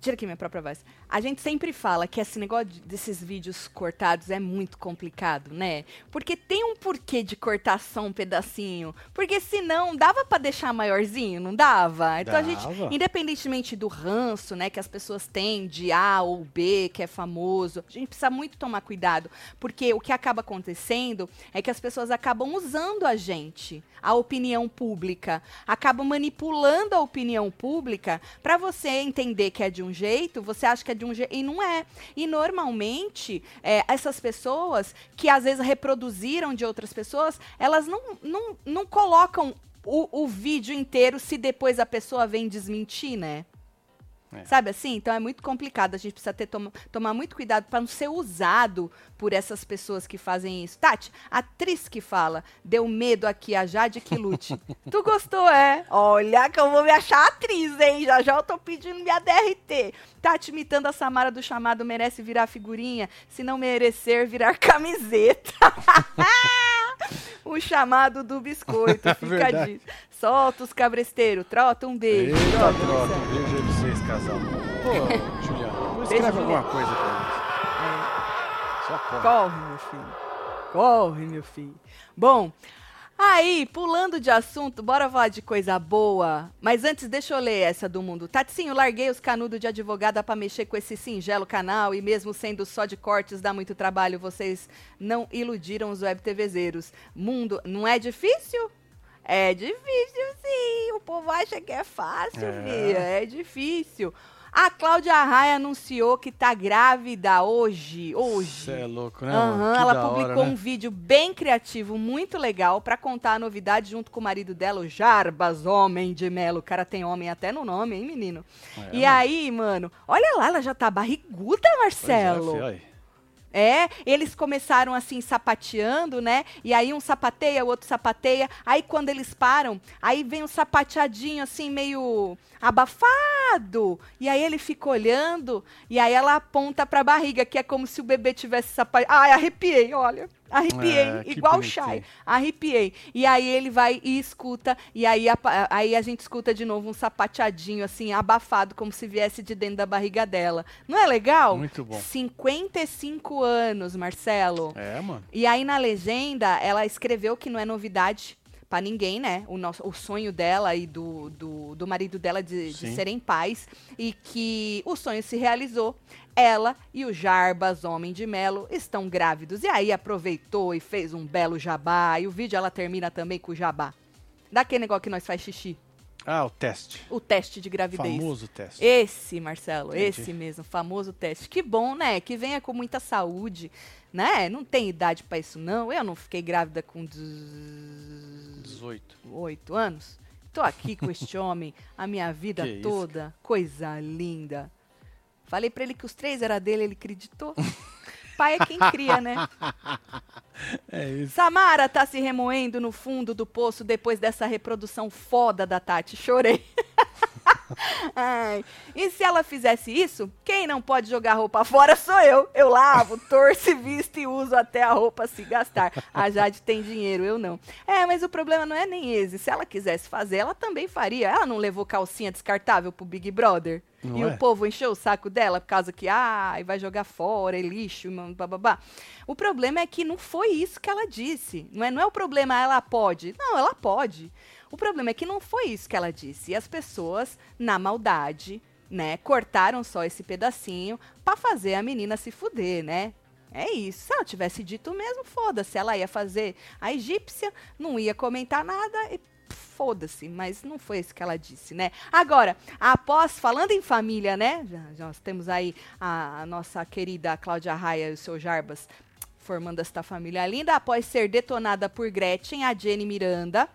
Tira aqui minha própria voz. A gente sempre fala que esse negócio desses vídeos cortados é muito complicado, né? Porque tem um porquê de cortar só um pedacinho. Porque senão dava para deixar maiorzinho, não dava? Então dava. a gente, independentemente do ranço, né, que as pessoas têm de A ou B, que é famoso, a gente precisa muito tomar cuidado. Porque o que acaba acontecendo é que as pessoas acabam usando a gente, a opinião pública, acabam manipulando a opinião pública para você entender que é de um jeito, você acha que é de um jeito. E não é. E normalmente, é, essas pessoas que às vezes reproduziram de outras pessoas, elas não, não, não colocam o, o vídeo inteiro se depois a pessoa vem desmentir, né? É. Sabe assim? Então é muito complicado. A gente precisa ter, tom tomar muito cuidado para não ser usado por essas pessoas que fazem isso. Tati, atriz que fala, deu medo aqui a Jade que lute. tu gostou, é? Olha que eu vou me achar atriz, hein? Já já eu tô pedindo minha DRT. Tati imitando a Samara do chamado merece virar figurinha, se não merecer, virar camiseta. o chamado do biscoito, fica é disso. Solta os cabresteiros, trota um beijo. Eita, trota, trota um beijo vocês, casal. Pô, Juliana, escreve alguma coisa pra nós. É. Só corre. Corre, meu filho. Corre, meu filho. Bom, Aí, pulando de assunto, bora falar de coisa boa. Mas antes, deixa eu ler essa do mundo. Tatinho, larguei os canudos de advogada pra mexer com esse singelo canal e mesmo sendo só de cortes, dá muito trabalho. Vocês não iludiram os web TVzeiros. Mundo, não é difícil? É difícil, sim. O povo acha que é fácil, É. É difícil. A Cláudia Raia anunciou que tá grávida hoje. Hoje. Você é louco, né? Que ela da hora, publicou né? um vídeo bem criativo, muito legal, pra contar a novidade junto com o marido dela, o Jarbas Homem de Melo. O cara tem homem até no nome, hein, menino? É, e mano. aí, mano, olha lá, ela já tá barriguda, Pois é, Marcelo. É, eles começaram assim sapateando, né? E aí um sapateia, o outro sapateia. Aí quando eles param, aí vem um sapateadinho assim meio abafado. E aí ele fica olhando e aí ela aponta pra barriga, que é como se o bebê tivesse sapateado. Ai, arrepiei, olha. Arrepiei, É, igual o. Shai. Arrepiei. E aí ele vai e escuta, e aí a, aí a gente escuta de novo um sapateadinho, assim, abafado, como se viesse de dentro da barriga dela. Não é legal? Muito bom. 55 anos, Marcelo. É, mano. E aí na legenda, ela escreveu que não é novidade pra ninguém, né? O, nosso, o sonho dela e do, do, do marido dela de, de serem pais. E que o sonho se realizou. Ela e o Jarbas, homem de Melo, estão grávidos. E aí aproveitou e fez um belo jabá. E o vídeo ela termina também com o jabá. Daquele negócio que nós faz xixi. Ah, o teste. O teste de gravidez. Famoso teste. Esse, Marcelo, Entendi. esse mesmo, famoso teste. Que bom, né? Que venha com muita saúde, né? Não tem idade pra isso, não. Eu não fiquei grávida com 18. 18 anos. Tô aqui com este homem a minha vida Que isso, toda. Coisa linda. Falei pra ele que os três era dele, ele acreditou. Pai é quem cria, né? É isso. Samara tá se remoendo no fundo do poço depois dessa reprodução foda da Tati. Chorei. Ai. E se ela fizesse isso, quem não pode jogar roupa fora sou eu. Eu lavo, torço visto e uso até a roupa se gastar. A Jade tem dinheiro, eu não. É, mas o problema não é nem esse. Se ela quisesse fazer, ela também faria. Ela não levou calcinha descartável pro Big Brother? Não e é? o povo encheu o saco dela por causa que, ah, vai jogar fora, é lixo, bababá. O problema é que não foi isso que ela disse. Não é, não é o problema, ela pode. Não, ela pode. O problema é que não foi isso que ela disse. E as pessoas, na maldade, né, cortaram só esse pedacinho pra fazer a menina se fuder, né? É isso. Se ela tivesse dito mesmo, foda-se. Ela ia fazer a egípcia, não ia comentar nada e foda-se. Mas não foi isso que ela disse, né? Agora, após, falando em família, né? Nós temos aí a, a nossa querida Cláudia Raia e o seu Jarbas formando esta família linda. Após ser detonada por Gretchen, a Jenny Miranda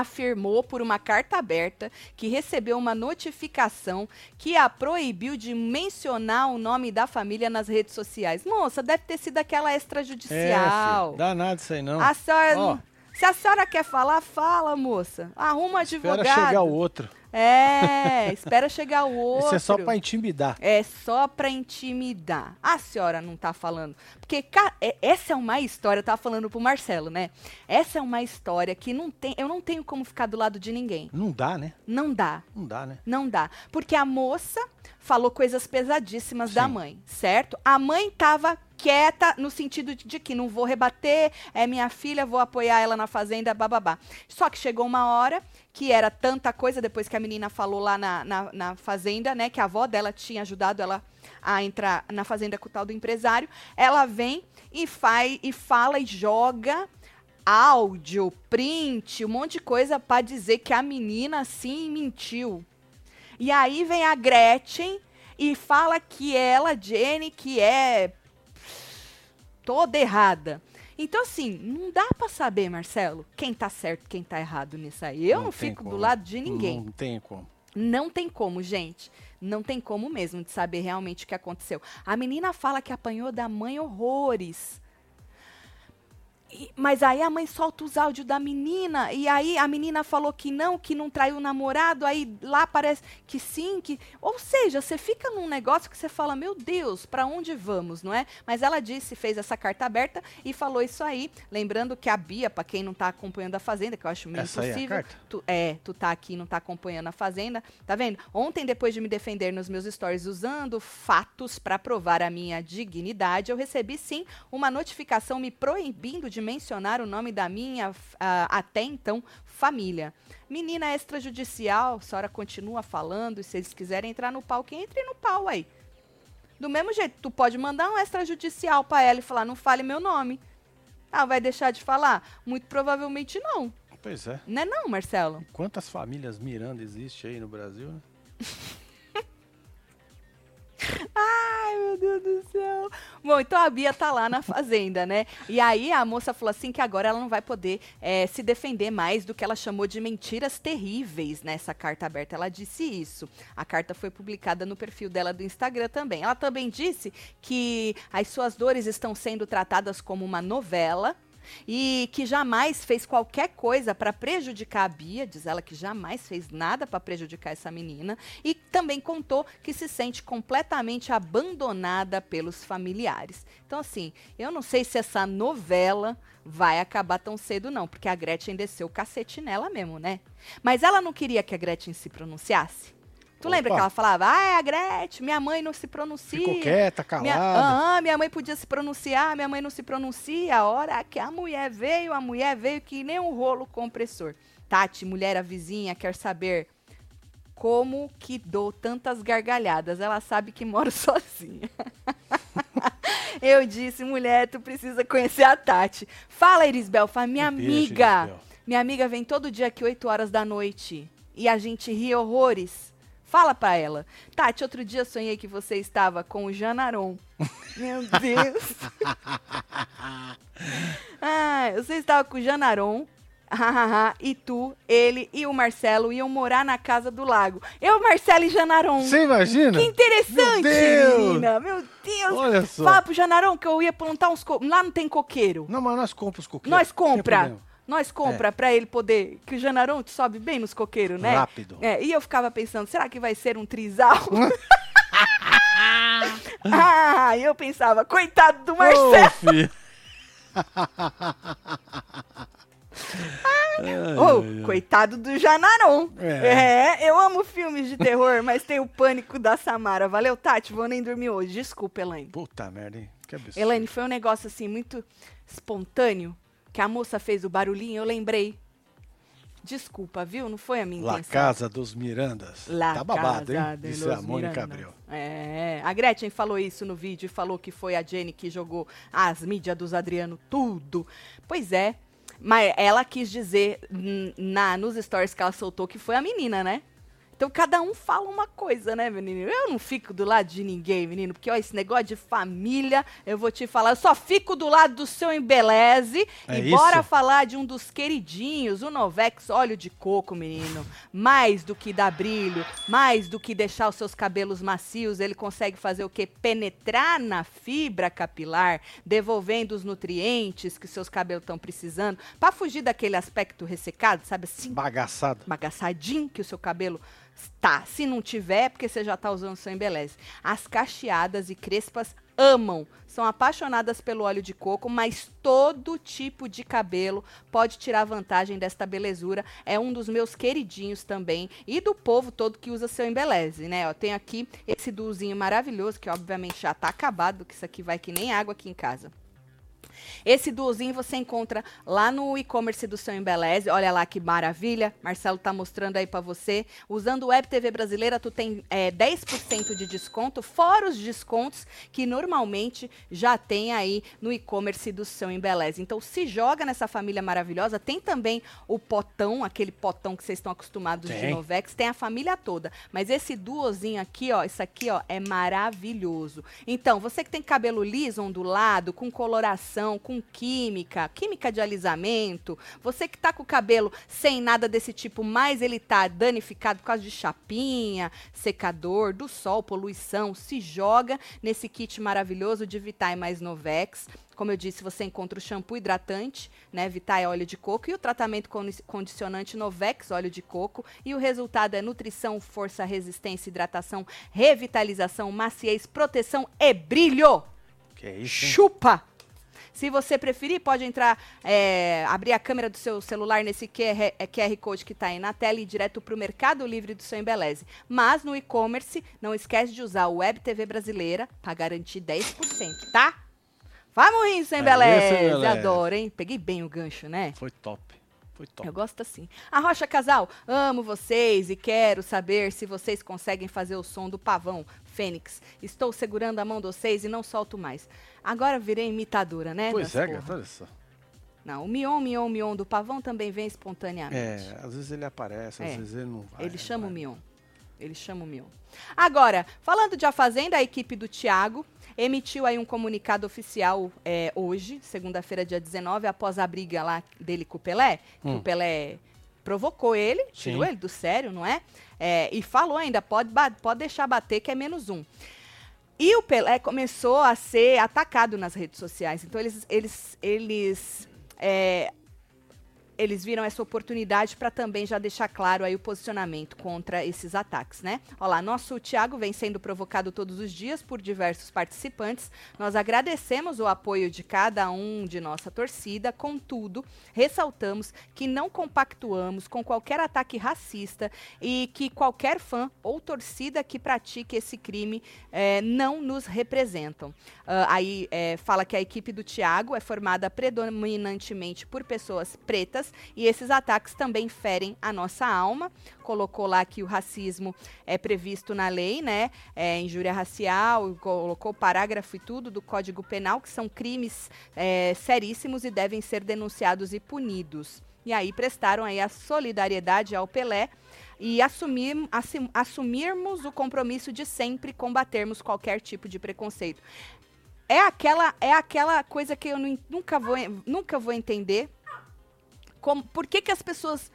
afirmou por uma carta aberta que recebeu uma notificação que a proibiu de mencionar o nome da família nas redes sociais. Moça, deve ter sido aquela É, extrajudicial. Dá nada isso aí, não. a senhora, Ó. se a senhora quer falar, fala, moça. Arruma um Espera advogado. chegar o outro. É, espera chegar o outro. Isso é só pra intimidar. É só pra intimidar. A senhora não tá falando. Porque é- essa é uma história, eu tava falando pro Marcelo, né? Essa é uma história que não tem, eu não tenho como ficar do lado de ninguém. Não dá, né? Não dá. Não dá, né? Não dá. Porque a moça falou coisas pesadíssimas da Sim. mãe, certo? A mãe tava quieta no sentido de, que não vou rebater, é minha filha, vou apoiar ela na fazenda, bababá. Só que chegou uma hora que era tanta coisa, depois que a menina falou lá na, na, na fazenda, né, que a avó dela tinha ajudado ela a entrar na fazenda com o tal do empresário, ela vem e faz e fala e joga áudio, print, um monte de coisa pra dizer que a menina sim mentiu. E aí vem a Gretchen e fala que ela, Jenny, que é toda errada. Então, assim, não dá pra saber, Marcelo, quem tá certo, quem tá errado nisso aí. Eu não, tem fico do como. lado de ninguém. Não tem como. Não tem como, gente. Não tem como mesmo de saber realmente o que aconteceu. A menina fala que apanhou da mãe horrores. Mas aí a mãe solta os áudios da menina, e aí a menina falou que não, que não traiu o namorado, aí lá parece que sim, que. Ou seja, você fica num negócio que você fala, meu Deus, pra onde vamos, não é? Mas ela disse, fez essa carta aberta e falou isso aí. Lembrando que a Bia, pra quem não tá acompanhando a Fazenda, que eu acho meio Essa é impossível. carta? Tu, é, tu tá aqui e não tá acompanhando a Fazenda. Tá vendo? Ontem, depois de me defender nos meus stories usando fatos pra provar a minha dignidade, eu recebi sim uma notificação me proibindo de mencionar o nome da minha ah, até então família. Menina extrajudicial, a senhora continua falando, e se eles quiserem entrar no pau, que entre no pau aí. Do mesmo jeito, tu pode mandar um extrajudicial pra ela e falar, não fale meu nome. Ah, vai deixar de falar? Muito provavelmente não. Pois é. Não é não, Marcelo? Quantas famílias Miranda existe aí no Brasil, né? Ai, meu Deus do céu. Bom, então a Bia tá lá na fazenda, né? E aí a moça falou assim que agora ela não vai poder é, se defender mais do que ela chamou de mentiras terríveis nessa carta aberta. Ela disse isso. A carta foi publicada no perfil dela do Instagram também. Ela também disse que as suas dores estão sendo tratadas como uma novela e que jamais fez qualquer coisa para prejudicar a Bia, diz ela que jamais fez nada para prejudicar essa menina, e também contou que se sente completamente abandonada pelos familiares. Então, assim, eu não sei se essa novela vai acabar tão cedo, não, porque a Gretchen desceu o cacete nela mesmo, né? Mas ela não queria que a Gretchen se pronunciasse? Tu Opa. lembra que ela falava, ah, é a Gretchen, minha mãe não se pronuncia. Ficou quieta, Minha, calada. aham, minha mãe podia se pronunciar, minha mãe não se pronuncia. A hora que a mulher veio, a mulher veio que nem um rolo compressor. Tati, mulher a vizinha, quer saber como que dou tantas gargalhadas. Ela sabe que moro sozinha. Eu disse, mulher, tu precisa conhecer a Tati. Fala, Irisbel, fala, minha beijo, amiga. Minha amiga vem todo dia aqui 8 horas da noite. E a gente ri horrores. Fala pra ela. Tati, outro dia sonhei que você estava com o Janaron. Meu Deus. ah, você estava com o Janaron. e tu, ele e o Marcelo iam morar na casa do lago. Eu, Marcelo e Janaron. Você imagina? Que interessante, Meu Deus! menina. Meu Deus. Olha só. Fala pro Janaron que eu ia plantar uns... Co... Lá não tem coqueiro. Não, mas nós compramos os coqueiros. Nós compra. Nós compra pra ele poder. Que o Janaron sobe bem nos coqueiros, né? Rápido. É, e eu ficava pensando, será que vai ser um trisal? ah, e eu pensava, coitado do Marcelo. Ô, filho. Ô, coitado do Janaron. É. É. eu amo filmes de terror, mas tem o pânico da Samara. Valeu, Tati, vou nem dormir hoje. Desculpa, Elaine. Puta merda, hein? Que absurdo. Elaine, foi um negócio assim muito espontâneo que a moça fez o barulhinho, eu lembrei. Desculpa, viu? Não foi a minha La intenção. Casa dos Mirandas. La tá babado, hein? de Isso é a Mônica. Abreu. É, a Gretchen falou isso no vídeo e falou que foi a Jenny que jogou as mídias dos Adriano tudo. Pois é, mas ela quis dizer na nos stories que ela soltou que foi a menina, né? Então cada um fala uma coisa, né, menino? Eu não fico do lado de ninguém, menino, porque ó, esse negócio de família, eu vou te falar, eu só fico do lado do seu embeleze É e bora isso? falar de um dos queridinhos, o Novex óleo de coco, menino. Mais do que dar brilho, mais do que deixar os seus cabelos macios, ele consegue fazer o quê? Penetrar na fibra capilar, devolvendo os nutrientes que seus cabelos estão precisando, para fugir daquele aspecto ressecado, sabe assim? Bagaçado. bagaçadinho que o seu cabelo está. Se não tiver, é porque você já está usando seu embeleze. As cacheadas e crespas amam, são apaixonadas pelo óleo de coco, mas todo tipo de cabelo pode tirar vantagem desta belezura. É um dos meus queridinhos também e do povo todo que usa seu embeleze, né? Ó, tem aqui esse duzinho maravilhoso que obviamente já tá acabado, que isso aqui vai que nem água aqui em casa. Esse duozinho você encontra lá no e-commerce do seu Embeleze. Olha lá que maravilha. Marcelo tá mostrando aí pra você. Usando o Web TV Brasileira, tu tem é, 10% de desconto, fora os descontos que normalmente já tem aí no e-commerce do seu Embeleze. Então se joga nessa família maravilhosa. Tem também o potão, aquele potão que vocês estão acostumados de Tem. Novex. Tem a família toda. Mas esse duozinho aqui, ó, isso aqui, ó, é maravilhoso. Então, você que tem cabelo liso, ondulado, com coloração, com química, química de alisamento, você que tá com o cabelo sem nada desse tipo, mas ele tá danificado por causa de chapinha, secador, do sol, poluição, se joga nesse kit maravilhoso de Vitae mais Novex. Como eu disse, você encontra o shampoo hidratante, né, Vitae óleo de coco e o tratamento condi- condicionante Novex óleo de coco e o resultado é nutrição, força, resistência, hidratação, revitalização, maciez, proteção e brilho. Que isso, hein? Chupa! Se você preferir, pode entrar, é, abrir a câmera do seu celular nesse QR, é, QR Code que está aí na tela e ir direto para o Mercado Livre do seu Embeleze. Mas no e-commerce, não esquece de usar o Web TV Brasileira para garantir 10%, tá? Vamos rir sem beleza. Adoro, hein? Peguei bem o gancho, né? Foi top. Foi top. Eu gosto assim. A Rocha Casal, amo vocês e quero saber se vocês conseguem fazer o som do pavão, Fênix. Estou segurando a mão de vocês e não solto mais. Agora virei imitadora, né? Pois é, gata, olha só. Não, o mion, mion, mion do pavão também vem espontaneamente. É, às vezes ele aparece, às É. vezes ele não vai. Ele chama o vai. Mion. Ele chama o Mion. Agora, falando de A Fazenda, a equipe do Thiago emitiu aí um comunicado oficial é, hoje, segunda-feira, dia 19, após a briga lá dele com o Pelé, que Hum. o Pelé provocou ele, tirou Sim. ele do sério, não é? É, E falou ainda, pode, pode deixar bater que é menos um. E o Pelé começou a ser atacado nas redes sociais. Então, eles, eles, eles é, eles viram essa oportunidade para também já deixar claro aí o posicionamento contra esses ataques, né? Olha lá, nosso Thiago vem sendo provocado todos os dias por diversos participantes. Nós agradecemos o apoio de cada um de nossa torcida, contudo, ressaltamos que não compactuamos com qualquer ataque racista e que qualquer fã ou torcida que pratique esse crime eh, não nos representam. Ah, aí eh, fala que a equipe do Thiago é formada predominantemente por pessoas pretas e esses ataques também ferem a nossa alma. Colocou lá que o racismo é previsto na lei, né? É, injúria racial, colocou parágrafo e tudo do Código Penal, que são crimes eh, seríssimos e devem ser denunciados e punidos. E aí prestaram aí a solidariedade ao Pelé e assumir, assim- assumirmos o compromisso de sempre combatermos qualquer tipo de preconceito. É aquela, é aquela coisa que eu nu- nunca vou, nunca vou entender. Como, por que, que as pessoas.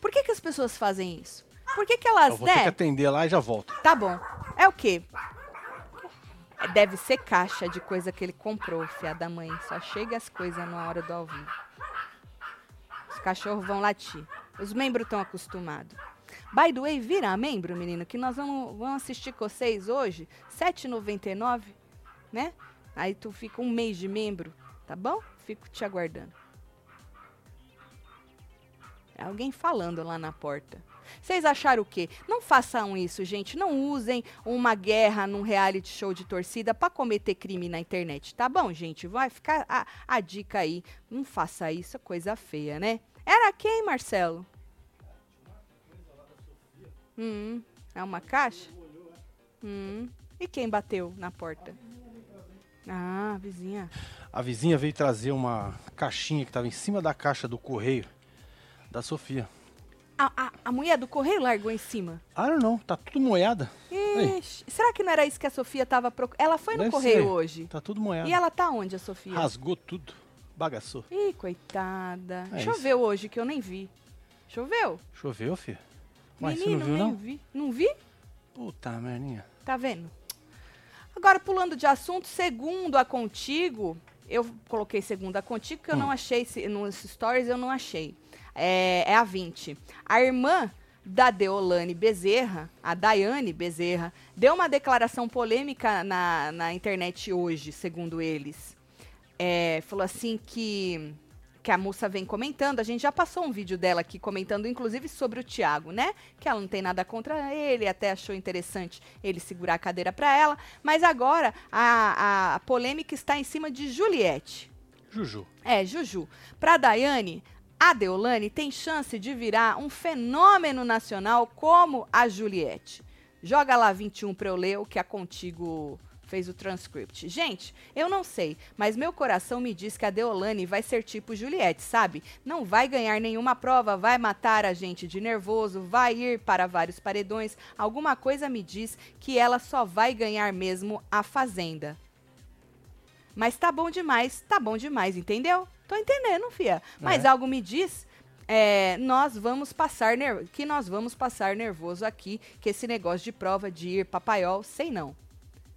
Por que, que as pessoas fazem isso? Por que, que elas, Eu vou ter né? que atender lá e já volto. Tá bom. É o quê? Deve ser caixa de coisa que ele comprou, fia da mãe. Só chega as coisas na hora do ao vivo. Os cachorros vão latir. Os membros estão acostumados. By the way, vira membro, menino, que nós vamos, vamos assistir com vocês hoje. R$ 7,99, né? Aí tu fica um mês de membro, tá bom? Fico te aguardando. É alguém falando lá na porta. Vocês acharam o quê? Não façam isso, gente. Não usem uma guerra num reality show de torcida para cometer crime na internet, tá bom, gente? Vai ficar a, a dica aí. Não faça isso, é coisa feia, né? Era quem, Marcelo? Hum, é uma caixa? Hum. E quem bateu na porta? Ah, vizinha. A vizinha veio trazer uma caixinha que estava em cima da caixa do correio da Sofia. A, a, a mulher do correio largou em cima. Ah, não, não, tá tudo moiada. Ixi, será que não era isso que a Sofia tava procurando? Ela foi no Deve correio ser. hoje. Tá tudo moiado. E ela tá onde, a Sofia? Rasgou tudo. Bagaçou. Ih, coitada. É Choveu hoje, que eu nem vi. Choveu? Choveu, filho? Mas Menino, você não viu, nem não? vi. Não vi? Puta merninha. Tá vendo? Agora, pulando de assunto, segundo a Contigo, eu coloquei segundo a Contigo, porque eu Hum. não achei, nos stories eu não achei. É, é a 20. A irmã da Deolane Bezerra, a Daiane Bezerra, deu uma declaração polêmica na, na internet hoje, segundo eles. É, falou assim que que a moça vem comentando, a gente já passou um vídeo dela aqui comentando, inclusive sobre o Thiago, né? Que ela não tem nada contra ele, até achou interessante ele segurar a cadeira para ela. Mas agora a, a polêmica está em cima de Juliette. Juju. É, Juju. Pra Daiane, a Deolane tem chance de virar um fenômeno nacional como a Juliette. Joga lá 21 pra eu ler o que a Contigo fez o transcript. Gente, eu não sei, mas meu coração me diz que a Deolane vai ser tipo Juliette, sabe? Não vai ganhar nenhuma prova, vai matar a gente de nervoso, vai ir para vários paredões. Alguma coisa me diz que ela só vai ganhar mesmo a Fazenda. Mas tá bom demais, tá bom demais, entendeu? Tô entendendo, fia. Mas É. algo me diz é, nós vamos passar que nós vamos passar nervoso aqui, que esse negócio de prova de ir papaiol, sei não.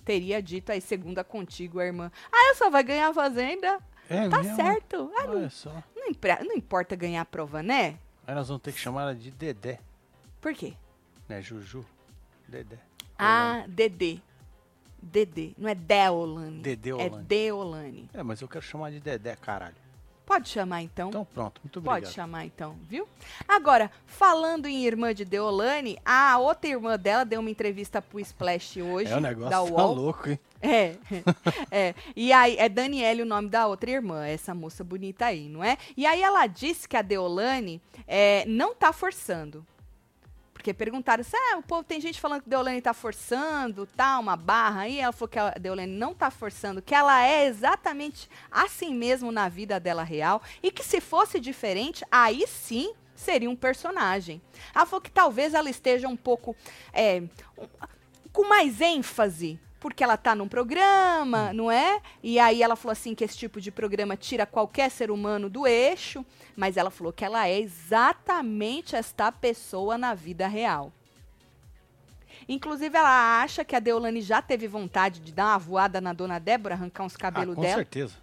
Teria dito aí, segunda contigo, a irmã. Ah, eu só vai ganhar a fazenda? É Tá mesmo? certo. Ah, não, Olha só. não não importa ganhar a prova, né? Aí nós vamos ter que chamar ela de Dedé, Por quê? né? Juju. Dedé. Ah, Dedê. Dedê. Não é Deolane. Dedê É Olane. Deolane. É, mas eu quero chamar de Dedé, caralho. Pode chamar então. Então pronto, muito obrigado. Pode chamar então, viu? Agora, falando em irmã de Deolane, a outra irmã dela deu uma entrevista pro Splash hoje. É, o negócio da tá UOL. louco, hein? É, é. E aí, é Daniele o nome da outra irmã, essa moça bonita aí, não é? E aí ela disse que a Deolane é, não tá forçando. Porque perguntaram se ah, o povo tem gente falando que Deolane tá forçando, tá, uma barra aí. Ela falou que a Deolane não tá forçando, que ela é exatamente assim mesmo na vida dela real. E que se fosse diferente, aí sim seria um personagem. Ela falou que talvez ela esteja um pouco é, com mais ênfase porque ela tá num programa, não é? E aí ela falou assim que esse tipo de programa tira qualquer ser humano do eixo, mas ela falou que ela é exatamente esta pessoa na vida real. Inclusive, ela acha que a Deolane já teve vontade de dar uma voada na dona Débora, arrancar uns Ah, cabelos com dela. certeza.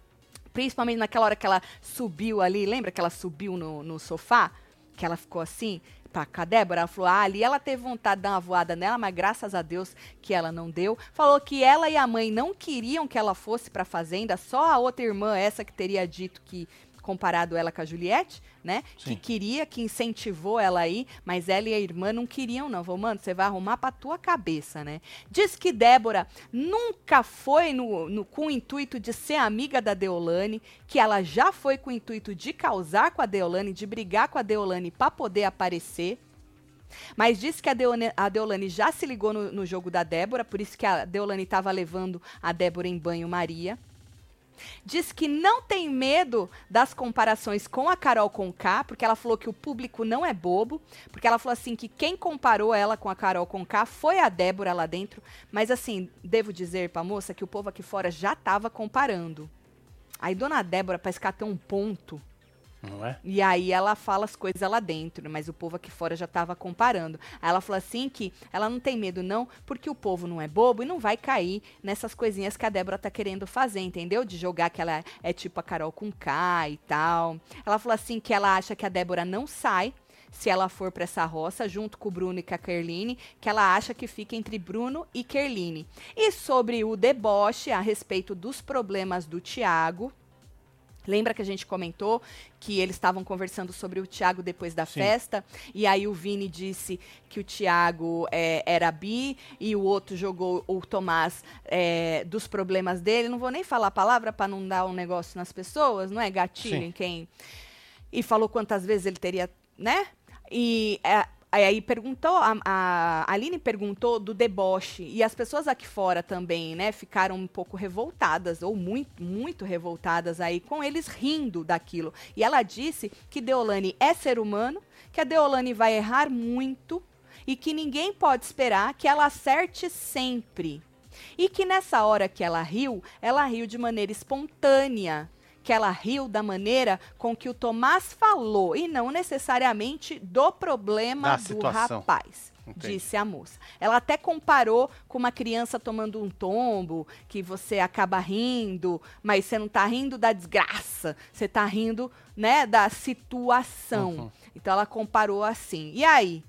Principalmente naquela hora que ela subiu ali, lembra que ela subiu no, no sofá? Que ela ficou assim, pra, com a Débora, ela falou, ah, ali ela teve vontade de dar uma voada nela, mas graças a Deus que ela não deu. Falou que ela e a mãe não queriam que ela fosse pra fazenda, só a outra irmã, essa que teria dito que comparado ela com a Juliette, né? Sim. Que queria, que incentivou ela aí, mas ela e a irmã não queriam, não. Falou, mano, você vai arrumar pra tua cabeça, né? Diz que Débora nunca foi no, no- com o intuito de ser amiga da Deolane, que ela já foi com o intuito de causar com a Deolane, de brigar com a Deolane pra poder aparecer. Mas disse que a Deolane, a Deolane já se ligou no, no jogo da Débora, por isso que a Deolane estava levando a Débora em banho-maria. Diz que não tem medo das comparações com a Carol Conká, porque ela falou que o público não é bobo, porque ela falou assim que quem comparou ela com a Carol Conká foi a Débora lá dentro, mas assim, devo dizer pra moça que o povo aqui fora já tava comparando. Aí dona Débora ela tem um ponto Não é? e aí ela fala as coisas lá dentro, mas o povo aqui fora já tava comparando. Aí ela falou assim que ela não tem medo não, porque o povo não é bobo e não vai cair nessas coisinhas que a Débora tá querendo fazer, entendeu? De jogar que ela é tipo a Carol com K e tal. Ela falou assim que ela acha que a Débora não sai se ela for pra essa roça, junto com o Bruno e com a Kerline, que ela acha que fica entre Bruno e Kerline. E sobre o deboche a respeito dos problemas do Tiago, Lembra que a gente comentou que eles estavam conversando sobre o Tiago depois da Sim. festa? E aí o Vini disse que o Tiago é, era bi e o outro jogou o Tomás é, dos problemas dele. Não vou nem falar a palavra para não dar um negócio nas pessoas, não é? Gatilho Sim. em quem. E falou quantas vezes ele teria, né? E é, aí perguntou, a, a Aline perguntou do deboche. E as pessoas aqui fora também, né, ficaram um pouco revoltadas, ou muito, muito revoltadas aí, com eles rindo daquilo. E ela disse que Deolane é ser humano, que a Deolane vai errar muito e que ninguém pode esperar que ela acerte sempre. E que nessa hora que ela riu, ela riu de maneira espontânea. Que ela riu da maneira com que o Tomás falou e não necessariamente do problema Da do situação. rapaz. Entendi. Disse a moça. Ela até comparou com uma criança tomando um tombo, que você acaba rindo, mas você não tá rindo da desgraça, você tá rindo, né, da situação. Uhum. Então ela comparou assim. E aí?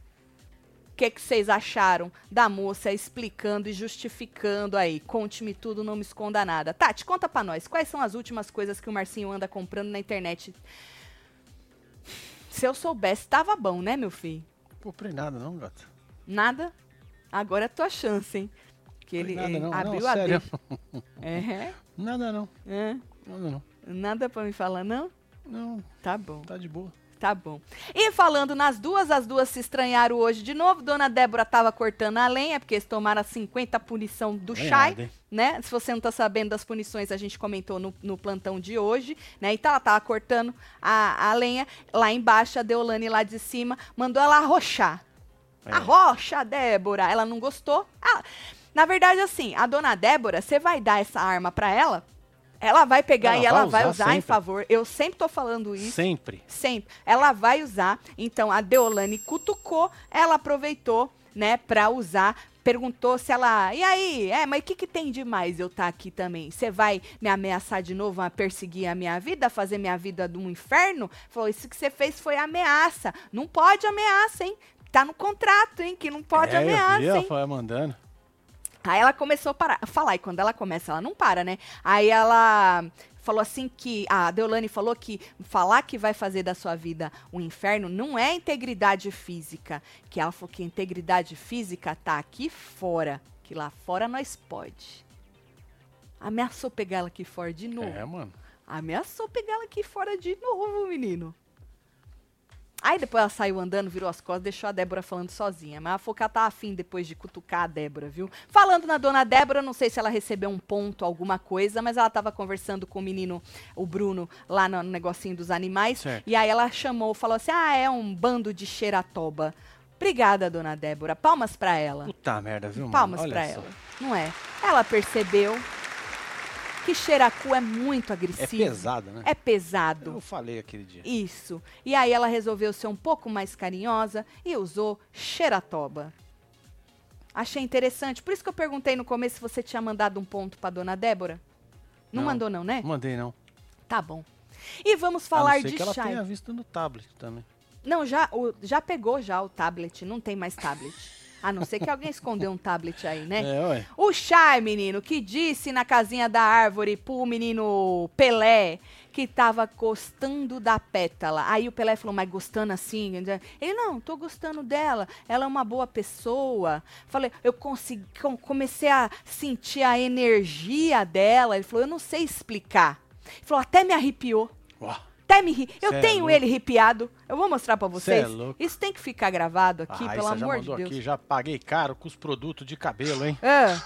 O que que vocês acharam da moça explicando e justificando aí? Conte-me tudo, não me esconda nada. Tati, conta pra nós. Quais são as últimas coisas que o Marcinho anda comprando na internet? Se eu soubesse, tava bom, né, meu filho? Comprei nada não, gata. Nada? Agora é a tua chance, hein? Que ele, nada ele abriu não, a sério. É, Nada não, é. nada não. Nada pra me falar, não? Não, Tá bom. tá de boa. Tá bom. E falando nas duas, as duas se estranharam hoje de novo. Dona Débora tava cortando a lenha, porque eles tomaram a 50 punição do Bem Chay, nada, hein? né? Se você não tá sabendo das punições, a gente comentou no, no plantão de hoje, né? Então ela tava cortando a, a lenha. Lá embaixo, a Deolane lá de cima mandou ela arrochar. É. Arrocha, Débora. Ela não gostou. Ah, na verdade, assim, a dona Débora, você vai dar essa arma pra ela, ela vai pegar Ela e ela vai usar usar em favor. Eu sempre tô falando isso. Sempre. Sempre. Ela vai usar. Então, a Deolane cutucou, ela aproveitou, né, pra usar. Perguntou se ela. E aí? É, mas o que, que tem de mais eu estar aqui também? Você vai me ameaçar de novo, a perseguir a minha vida, fazer minha vida de um inferno? Falou: Isso que você fez foi ameaça. Não pode ameaça, hein? Tá no contrato, hein? Que não pode é, eu vi, ameaça, ela hein? foi mandando. Aí ela começou a parar- falar, e quando ela começa, ela não para, né? Aí ela falou assim que. A Deolane falou que falar que vai fazer da sua vida um inferno não é integridade física. Que ela falou que a integridade física tá aqui fora. Que lá fora nós pode. Ameaçou pegar ela aqui fora de novo. É, mano. Ameaçou pegar ela aqui fora de novo, menino. Aí depois ela saiu andando, virou as costas, deixou a Débora falando sozinha. Mas que ela tá afim depois de cutucar a Débora, viu? Falando na dona Débora, não sei se ela recebeu um ponto, alguma coisa, mas ela tava conversando com o menino, o Bruno, lá no negocinho dos animais. Certo. E aí ela chamou, falou assim: ah, é um bando de xeratoba. Obrigada, dona Débora. Palmas pra ela. Puta merda, viu, mano? Palmas só. ela. Não é? Ela percebeu que xeracu é muito É agressivo. pesado, né? É pesado. Eu falei aquele dia. Isso. E aí ela resolveu ser um pouco mais carinhosa e usou xeratoba. Achei interessante. Por isso que eu perguntei no começo se você tinha mandado um ponto pra dona Débora. Não, Não. mandou não, né? Mandei, não. Tá bom. E vamos a falar não ser de que ela chai. tenha visto no tablet também. Não, já, o- já pegou já o tablet. Não tem mais tablet. A não ser que alguém escondeu um tablet aí, né? É, ué. O Chay, menino, que disse na casinha da árvore pro menino Pelé que tava gostando da pétala. Aí o Pelé falou, mas gostando assim? Ele, não, tô gostando dela. Ela é uma boa pessoa. Falei, eu consegui, com- comecei a sentir a energia dela. Ele falou, eu não sei explicar. Ele falou, até me arrepiou. Uau. Até me ri. Eu Cê é tenho louco. ele arrepiado. Eu vou mostrar pra Cê vocês. é. Isso tem que ficar gravado aqui, ah, pelo amor de Deus. aqui, já paguei caro com os produtos de cabelo, hein? Ah.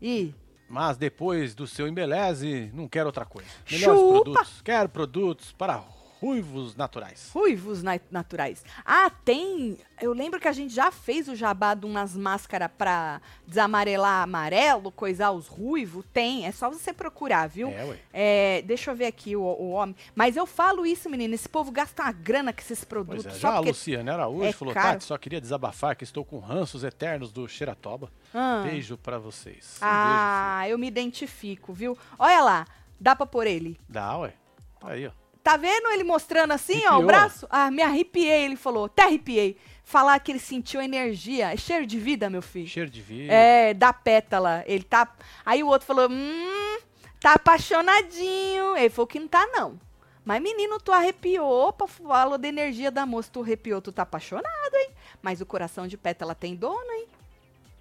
Ih. Mas depois do seu embeleze, não quero outra coisa. Melhores Chupa! produtos. Quero produtos para ruivos naturais. Ruivos na- naturais. Ah, tem. Eu lembro que a gente já fez o jabá de umas máscaras pra desamarelar amarelo, coisar os ruivos. Tem, é só você procurar, viu? É, ué. É, deixa eu ver aqui o, o homem. Mas eu falo isso, menino. Esse povo gasta uma grana com esses produtos. Pois é, só já a. Luciana Araújo é falou, caro. Tati, só queria desabafar que estou com ranços eternos do Xeratoba. Ah. Beijo pra vocês. Um Ah, eu me identifico, viu? Olha lá, dá pra pôr ele. beijo. Dá, ué. Aí, ó. Tá vendo ele mostrando assim, ó, o braço? Ah, me arrepiei, ele falou. Até arrepiei. Falar que ele sentiu energia. É cheiro de vida, meu filho. Cheiro de vida. É, da pétala. Ele tá. Aí o outro falou: hum, tá apaixonadinho. Ele falou que não tá, não. Mas, menino, tu arrepiou, pra falou da energia da moça, tu arrepiou, tu tá apaixonado, hein? Mas o coração de pétala tem dono, hein?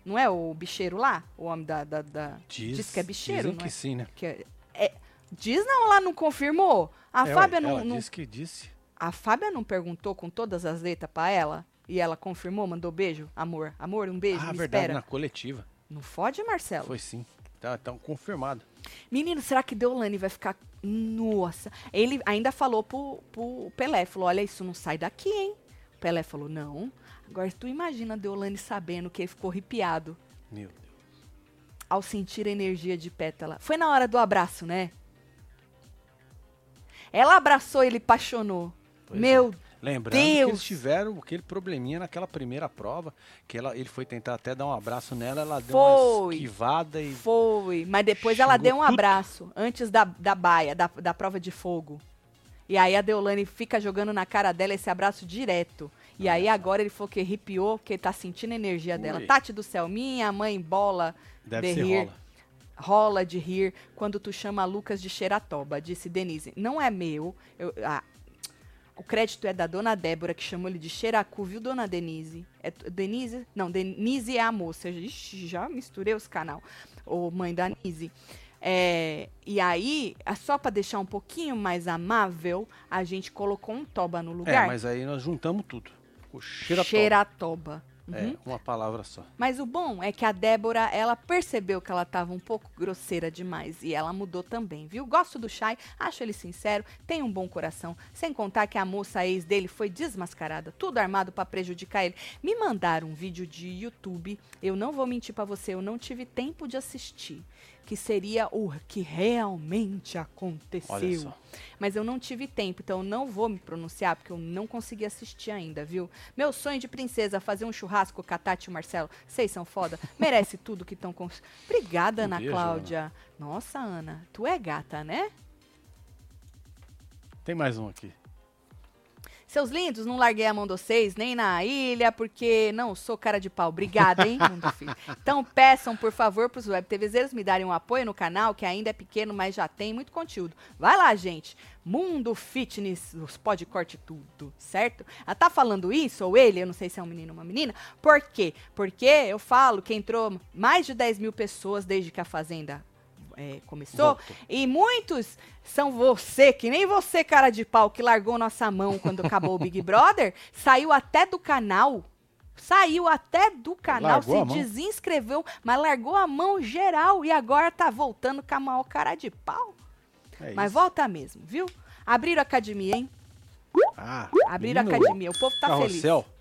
Não é o bicheiro lá? O homem da. da, da- Diz, que é bicheiro, dizem não que é? sim, né? Que é- é- Diz não, lá não confirmou. A É, ué, Fábia não, ela não- disse que disse. A Fábia não perguntou com todas as letras pra ela? E ela confirmou, mandou beijo? Amor, amor, um beijo, ah, me verdade, espera. na coletiva. Não fode, Marcelo? Foi sim. Tá, então, confirmado. Menino, será que Deolane vai ficar. Nossa. Ele ainda falou pro, pro Pelé: falou, olha, isso não sai daqui, hein? O Pelé falou: não. Agora tu imagina Deolane sabendo que ele ficou arrepiado Meu Deus. ao sentir a energia de pétala. Foi na hora do abraço, né? Ela abraçou ele apaixonou. Pois Meu Lembrando que Deus. eles tiveram aquele probleminha naquela primeira prova, que ela, ele foi tentar até dar um abraço nela, ela deu uma Foi. esquivada e Foi, mas depois ela deu um tudo. abraço antes da, da baia, da, da prova de fogo. E aí a Deolane fica jogando na cara dela esse abraço direto. E aí agora ele falou que arrepiou, porque tá sentindo a energia dela. Ui. Tati do céu, minha mãe bola deve de ser rir. rola. Rola de rir quando tu chama Lucas de Xeratoba, disse Denise. Não é meu. eu- ah, o crédito é da dona Débora, que chamou ele de Xeracu, viu, dona Denise? É, Denise? Não, Denise é a moça. Ixi, já misturei os canal. Ô, mãe da Nise. É, e aí, é só pra deixar um pouquinho mais amável, a gente colocou um toba no É, lugar. mas aí nós juntamos tudo. Ficou Xeratoba. Xeratoba. Uhum. É, uma palavra só. Mas o bom é que a Débora, ela percebeu que ela tava um pouco grosseira demais e ela mudou também, viu? Gosto do Shai, acho ele sincero, tem um bom coração. Sem contar que a moça ex dele foi desmascarada, tudo armado pra prejudicar ele. Me mandaram um vídeo de YouTube, eu não vou mentir pra você, eu não tive tempo de assistir, que seria o que realmente aconteceu. Mas eu não tive tempo, então eu não vou me pronunciar, porque eu não consegui assistir ainda, viu? Meu sonho de princesa, fazer um churrasco com a Tati e o Marcelo. Vocês são foda. Merece tudo que estão com. Obrigada, Ana beijo, Cláudia. Nossa, Ana, tu é gata, né? Tem mais um aqui. Seus lindos, não larguei a mão de vocês nem na ilha, porque não sou cara de pau. Obrigada, hein, Mundo Fit. Então peçam, por favor, pros web TVzeiros me darem um apoio no canal, que ainda é pequeno, mas já tem muito conteúdo. Vai lá, gente. Mundo Fitness, os podcorte tudo, certo? Ela tá falando isso, ou ele, eu não sei se é um menino ou uma menina, por quê? Porque eu falo que entrou mais de 10 mil pessoas desde que a Fazenda é, começou, Voltou. e muitos são você, que nem você, cara de pau, que largou nossa mão quando acabou o Big Brother, saiu até do canal. Saiu até do canal, Largou se desinscreveu, mas largou a mão geral e agora tá voltando com a maior cara de pau. É Mas isso. volta mesmo, viu? Abriram a academia, hein? Ah, Abriram a academia. O povo tá feliz. Carrossel, o-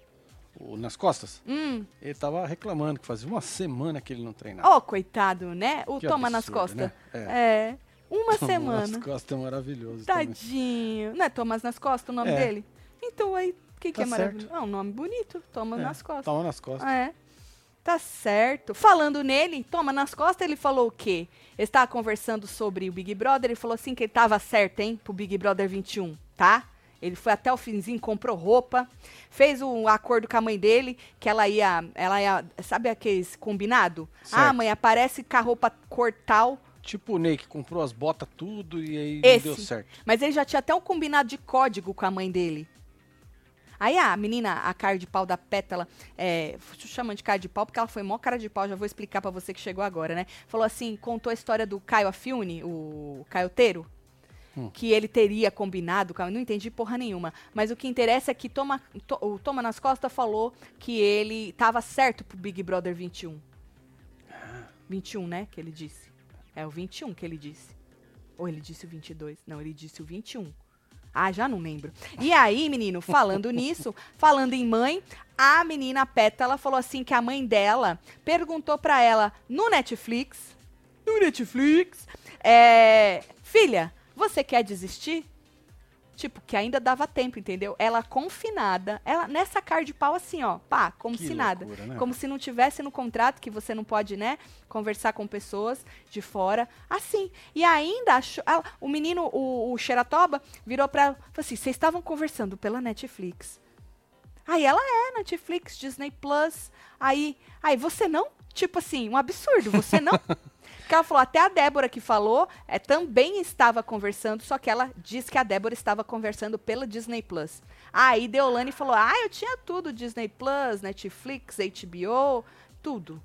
nas costas, Hum, ele tava reclamando que fazia uma semana que ele não treinava. ô, coitado, né? O Que toma nas absurdo, costas. né? É. Uma Tomar semana. Nas costas é maravilhoso também. Tadinho. Não é Thomas nas costas o nome É. dele? Então aí, o que, que Tá é maravilhoso? É um nome bonito. Thomas É, nas costas. Toma nas costas. É. Tá certo. Falando nele, toma nas costas, ele falou o quê? Ele estava conversando sobre o Big Brother, ele falou assim que ele tava certo, hein, pro Big Brother 21, tá? Ele foi até o finzinho, comprou roupa, fez um acordo com a mãe dele, que ela ia, ela ia, sabe aqueles combinado? Certo. Ah, mãe, aparece com a roupa cor tal, Tipo o Ney que comprou as botas tudo e aí Esse. não deu certo. Mas ele já tinha até um combinado de código com a mãe dele. Aí a menina, a cara de pau da pétala, é, chamando de cara de pau porque ela foi mó cara de pau, já vou explicar pra você que chegou agora, né? Falou assim, contou a história do Caio Afiune, o caioteiro, Hum. que ele teria combinado, não entendi porra nenhuma, mas o que interessa é que Toma, To- o Toma nas Costas falou que ele tava certo pro Big Brother 21. 21, né, que ele disse. É o 21 que ele disse. Ou ele disse o 22? Não, ele disse o 21. Ah, já não lembro. E aí, menino, falando nisso, falando em mãe, a menina Pétala falou assim que a mãe dela perguntou pra ela no Netflix, no Netflix, é, filha, você quer desistir? Tipo, que ainda dava tempo, entendeu? Ela confinada, ela nessa cara de pau assim, ó, pá, como Que se nada. loucura, né? Como se não tivesse no contrato que você não pode, né, conversar com pessoas de fora. Assim. E ainda, achou- ela- o menino, o, o Xeratoba, virou pra ela, falou assim, vocês estavam conversando pela Netflix. Aí ela é, Netflix, Disney Plus. Aí, aí você não? Tipo assim, um absurdo, você não? Porque ela falou, até a Débora que falou, é, também estava conversando, só que ela disse que a Débora estava conversando pela Disney Plus. Aí Deolane falou, ah, eu tinha tudo, Disney Plus, Netflix, HBO, tudo.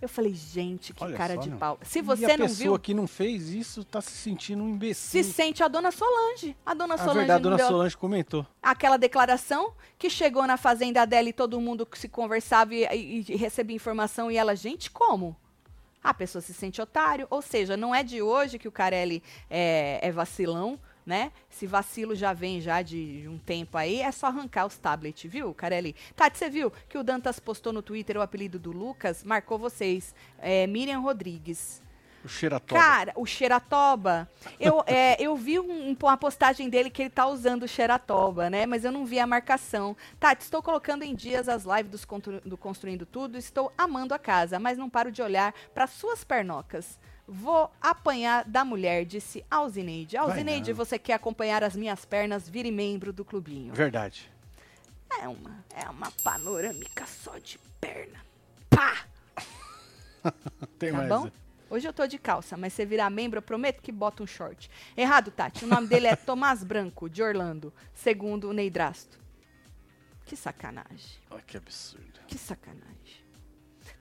Eu falei, gente, que Olha cara só, de meu. pau. Se e você a não pessoa viu, que não fez isso tá se sentindo um se imbecil. sente a dona Solange. A dona a Solange verdade, a dona deu- Solange comentou. aquela declaração que chegou na fazenda dela e todo mundo que se conversava e, e- e recebia informação e ela, gente, como? A pessoa se sente otário, ou seja, não é de hoje que o Carelli é, é vacilão, né? Esse vacilo já vem já de um tempo aí, é só arrancar os tablets, viu, Carelli? Tati, você viu que o Dantas postou no Twitter o apelido do Lucas? Marcou vocês, é, Miriam Rodrigues. O Xeratoba. Cara, o Xeratoba. Eu, é, eu vi um- uma postagem dele que ele tá usando o Xeratoba, né? Mas eu não vi a marcação. Tati, estou colocando em dias as lives dos do Construindo Tudo. Estou amando a casa, mas não paro de olhar para suas pernocas. Vou apanhar da mulher, disse Alzineide. Alzineide, você quer acompanhar as minhas pernas? Vire membro do clubinho. Verdade. É uma, é uma panorâmica só de perna. Pá! Tem Tá mais. bom? Né? Hoje eu tô de calça, mas você virar membro, eu prometo que bota um short. Errado, Tati. O nome dele é Tomás Branco, de Orlando, segundo o Neidrasto. Que sacanagem. Olha que absurdo. Que sacanagem.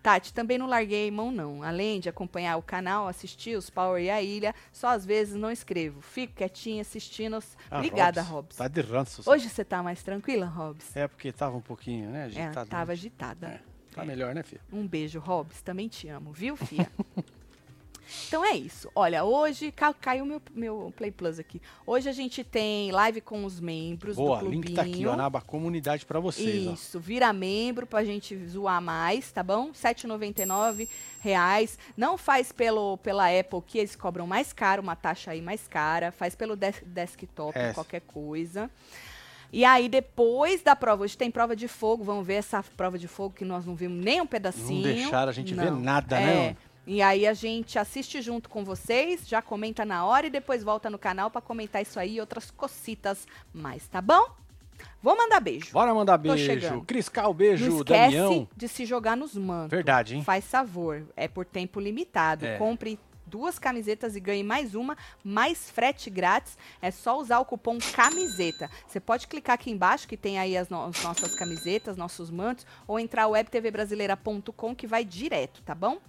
Tati, também não larguei mão, não. Além de acompanhar o canal, assistir os Power e a Ilha, só às vezes não escrevo. Fico quietinha assistindo. Os... Ah, Obrigada, Robs. Tá de ranço. Hoje você tá mais tranquila, Robs? É porque tava um pouquinho, né? É, Agitado. tava agitada. É, Tá melhor, né, filho? Um beijo, Robs. Também te amo, viu, Fia? então é isso. Olha, hoje ca- caiu meu, meu Play Plus aqui. Hoje a gente tem live com os membros Boa, do clubinho. link tá aqui, ó, na aba comunidade pra vocês, ó. Isso, vira membro pra gente zoar mais, tá bom? 7,99 reais. Não faz pelo, pela Apple, que eles cobram mais caro, uma taxa aí mais cara. Faz pelo des- desktop, É. qualquer coisa. E aí, depois da prova, hoje tem prova de fogo, vamos ver essa prova de fogo que nós não vimos nem um pedacinho. Não deixaram a gente ver Não. nada, É. né? E aí a gente assiste junto com vocês, já comenta na hora e depois volta no canal pra comentar isso aí e outras cocitas mais, tá bom? Vou mandar beijo. Bora mandar beijo. Criscal, beijo. Não esquece Damião. de se jogar nos mantos. Verdade, hein? Faz favor, é por tempo limitado. É. Compre duas camisetas e ganhe mais uma, mais frete grátis. É só usar o cupom camiseta. Você pode clicar aqui embaixo que tem aí as, no- as nossas camisetas, nossos mantos, ou entrar webtvbrasileira.com que vai direto, tá bom?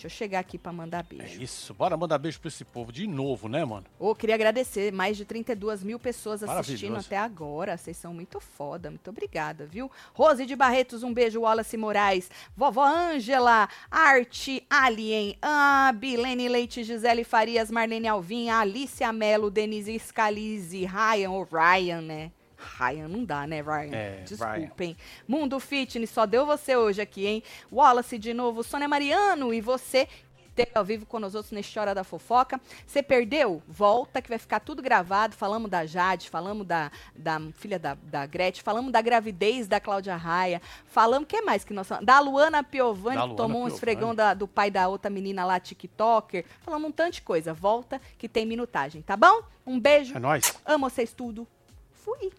Deixa eu chegar aqui pra mandar É beijo. isso. Bora mandar beijo pra esse povo de novo, né, mano? Ô, queria agradecer mais de 32 mil pessoas assistindo até agora. Vocês são muito foda. Muito obrigada, viu? Rose de Barretos, um beijo. Wallace Moraes. Vovó Ângela. Arte Alien. Ah, Bilene Leite, Gisele Farias, Marlene Alvim, Alicia Melo, Denise Scalise, Ryan, ou Ryan, né? Ryan, não dá, né, Ryan? É, Desculpem. Mundo Fitness, só deu você hoje aqui, hein? Wallace de novo, Sônia Mariano e você esteve ao vivo com nós outros neste Hora da Fofoca. Você perdeu? Volta que vai ficar tudo gravado. Falamos da Jade, falamos da, da filha da, da Gretchen, falamos da gravidez da Cláudia Raia, falamos, o que mais que nós falamos? Da Luana Piovani, Da que Luana tomou um Piovani. esfregão da- do pai da outra menina lá, TikToker. Falamos um tanto de coisa. Volta que tem minutagem, tá bom? Um beijo. É nóis. Amo vocês tudo. Fui.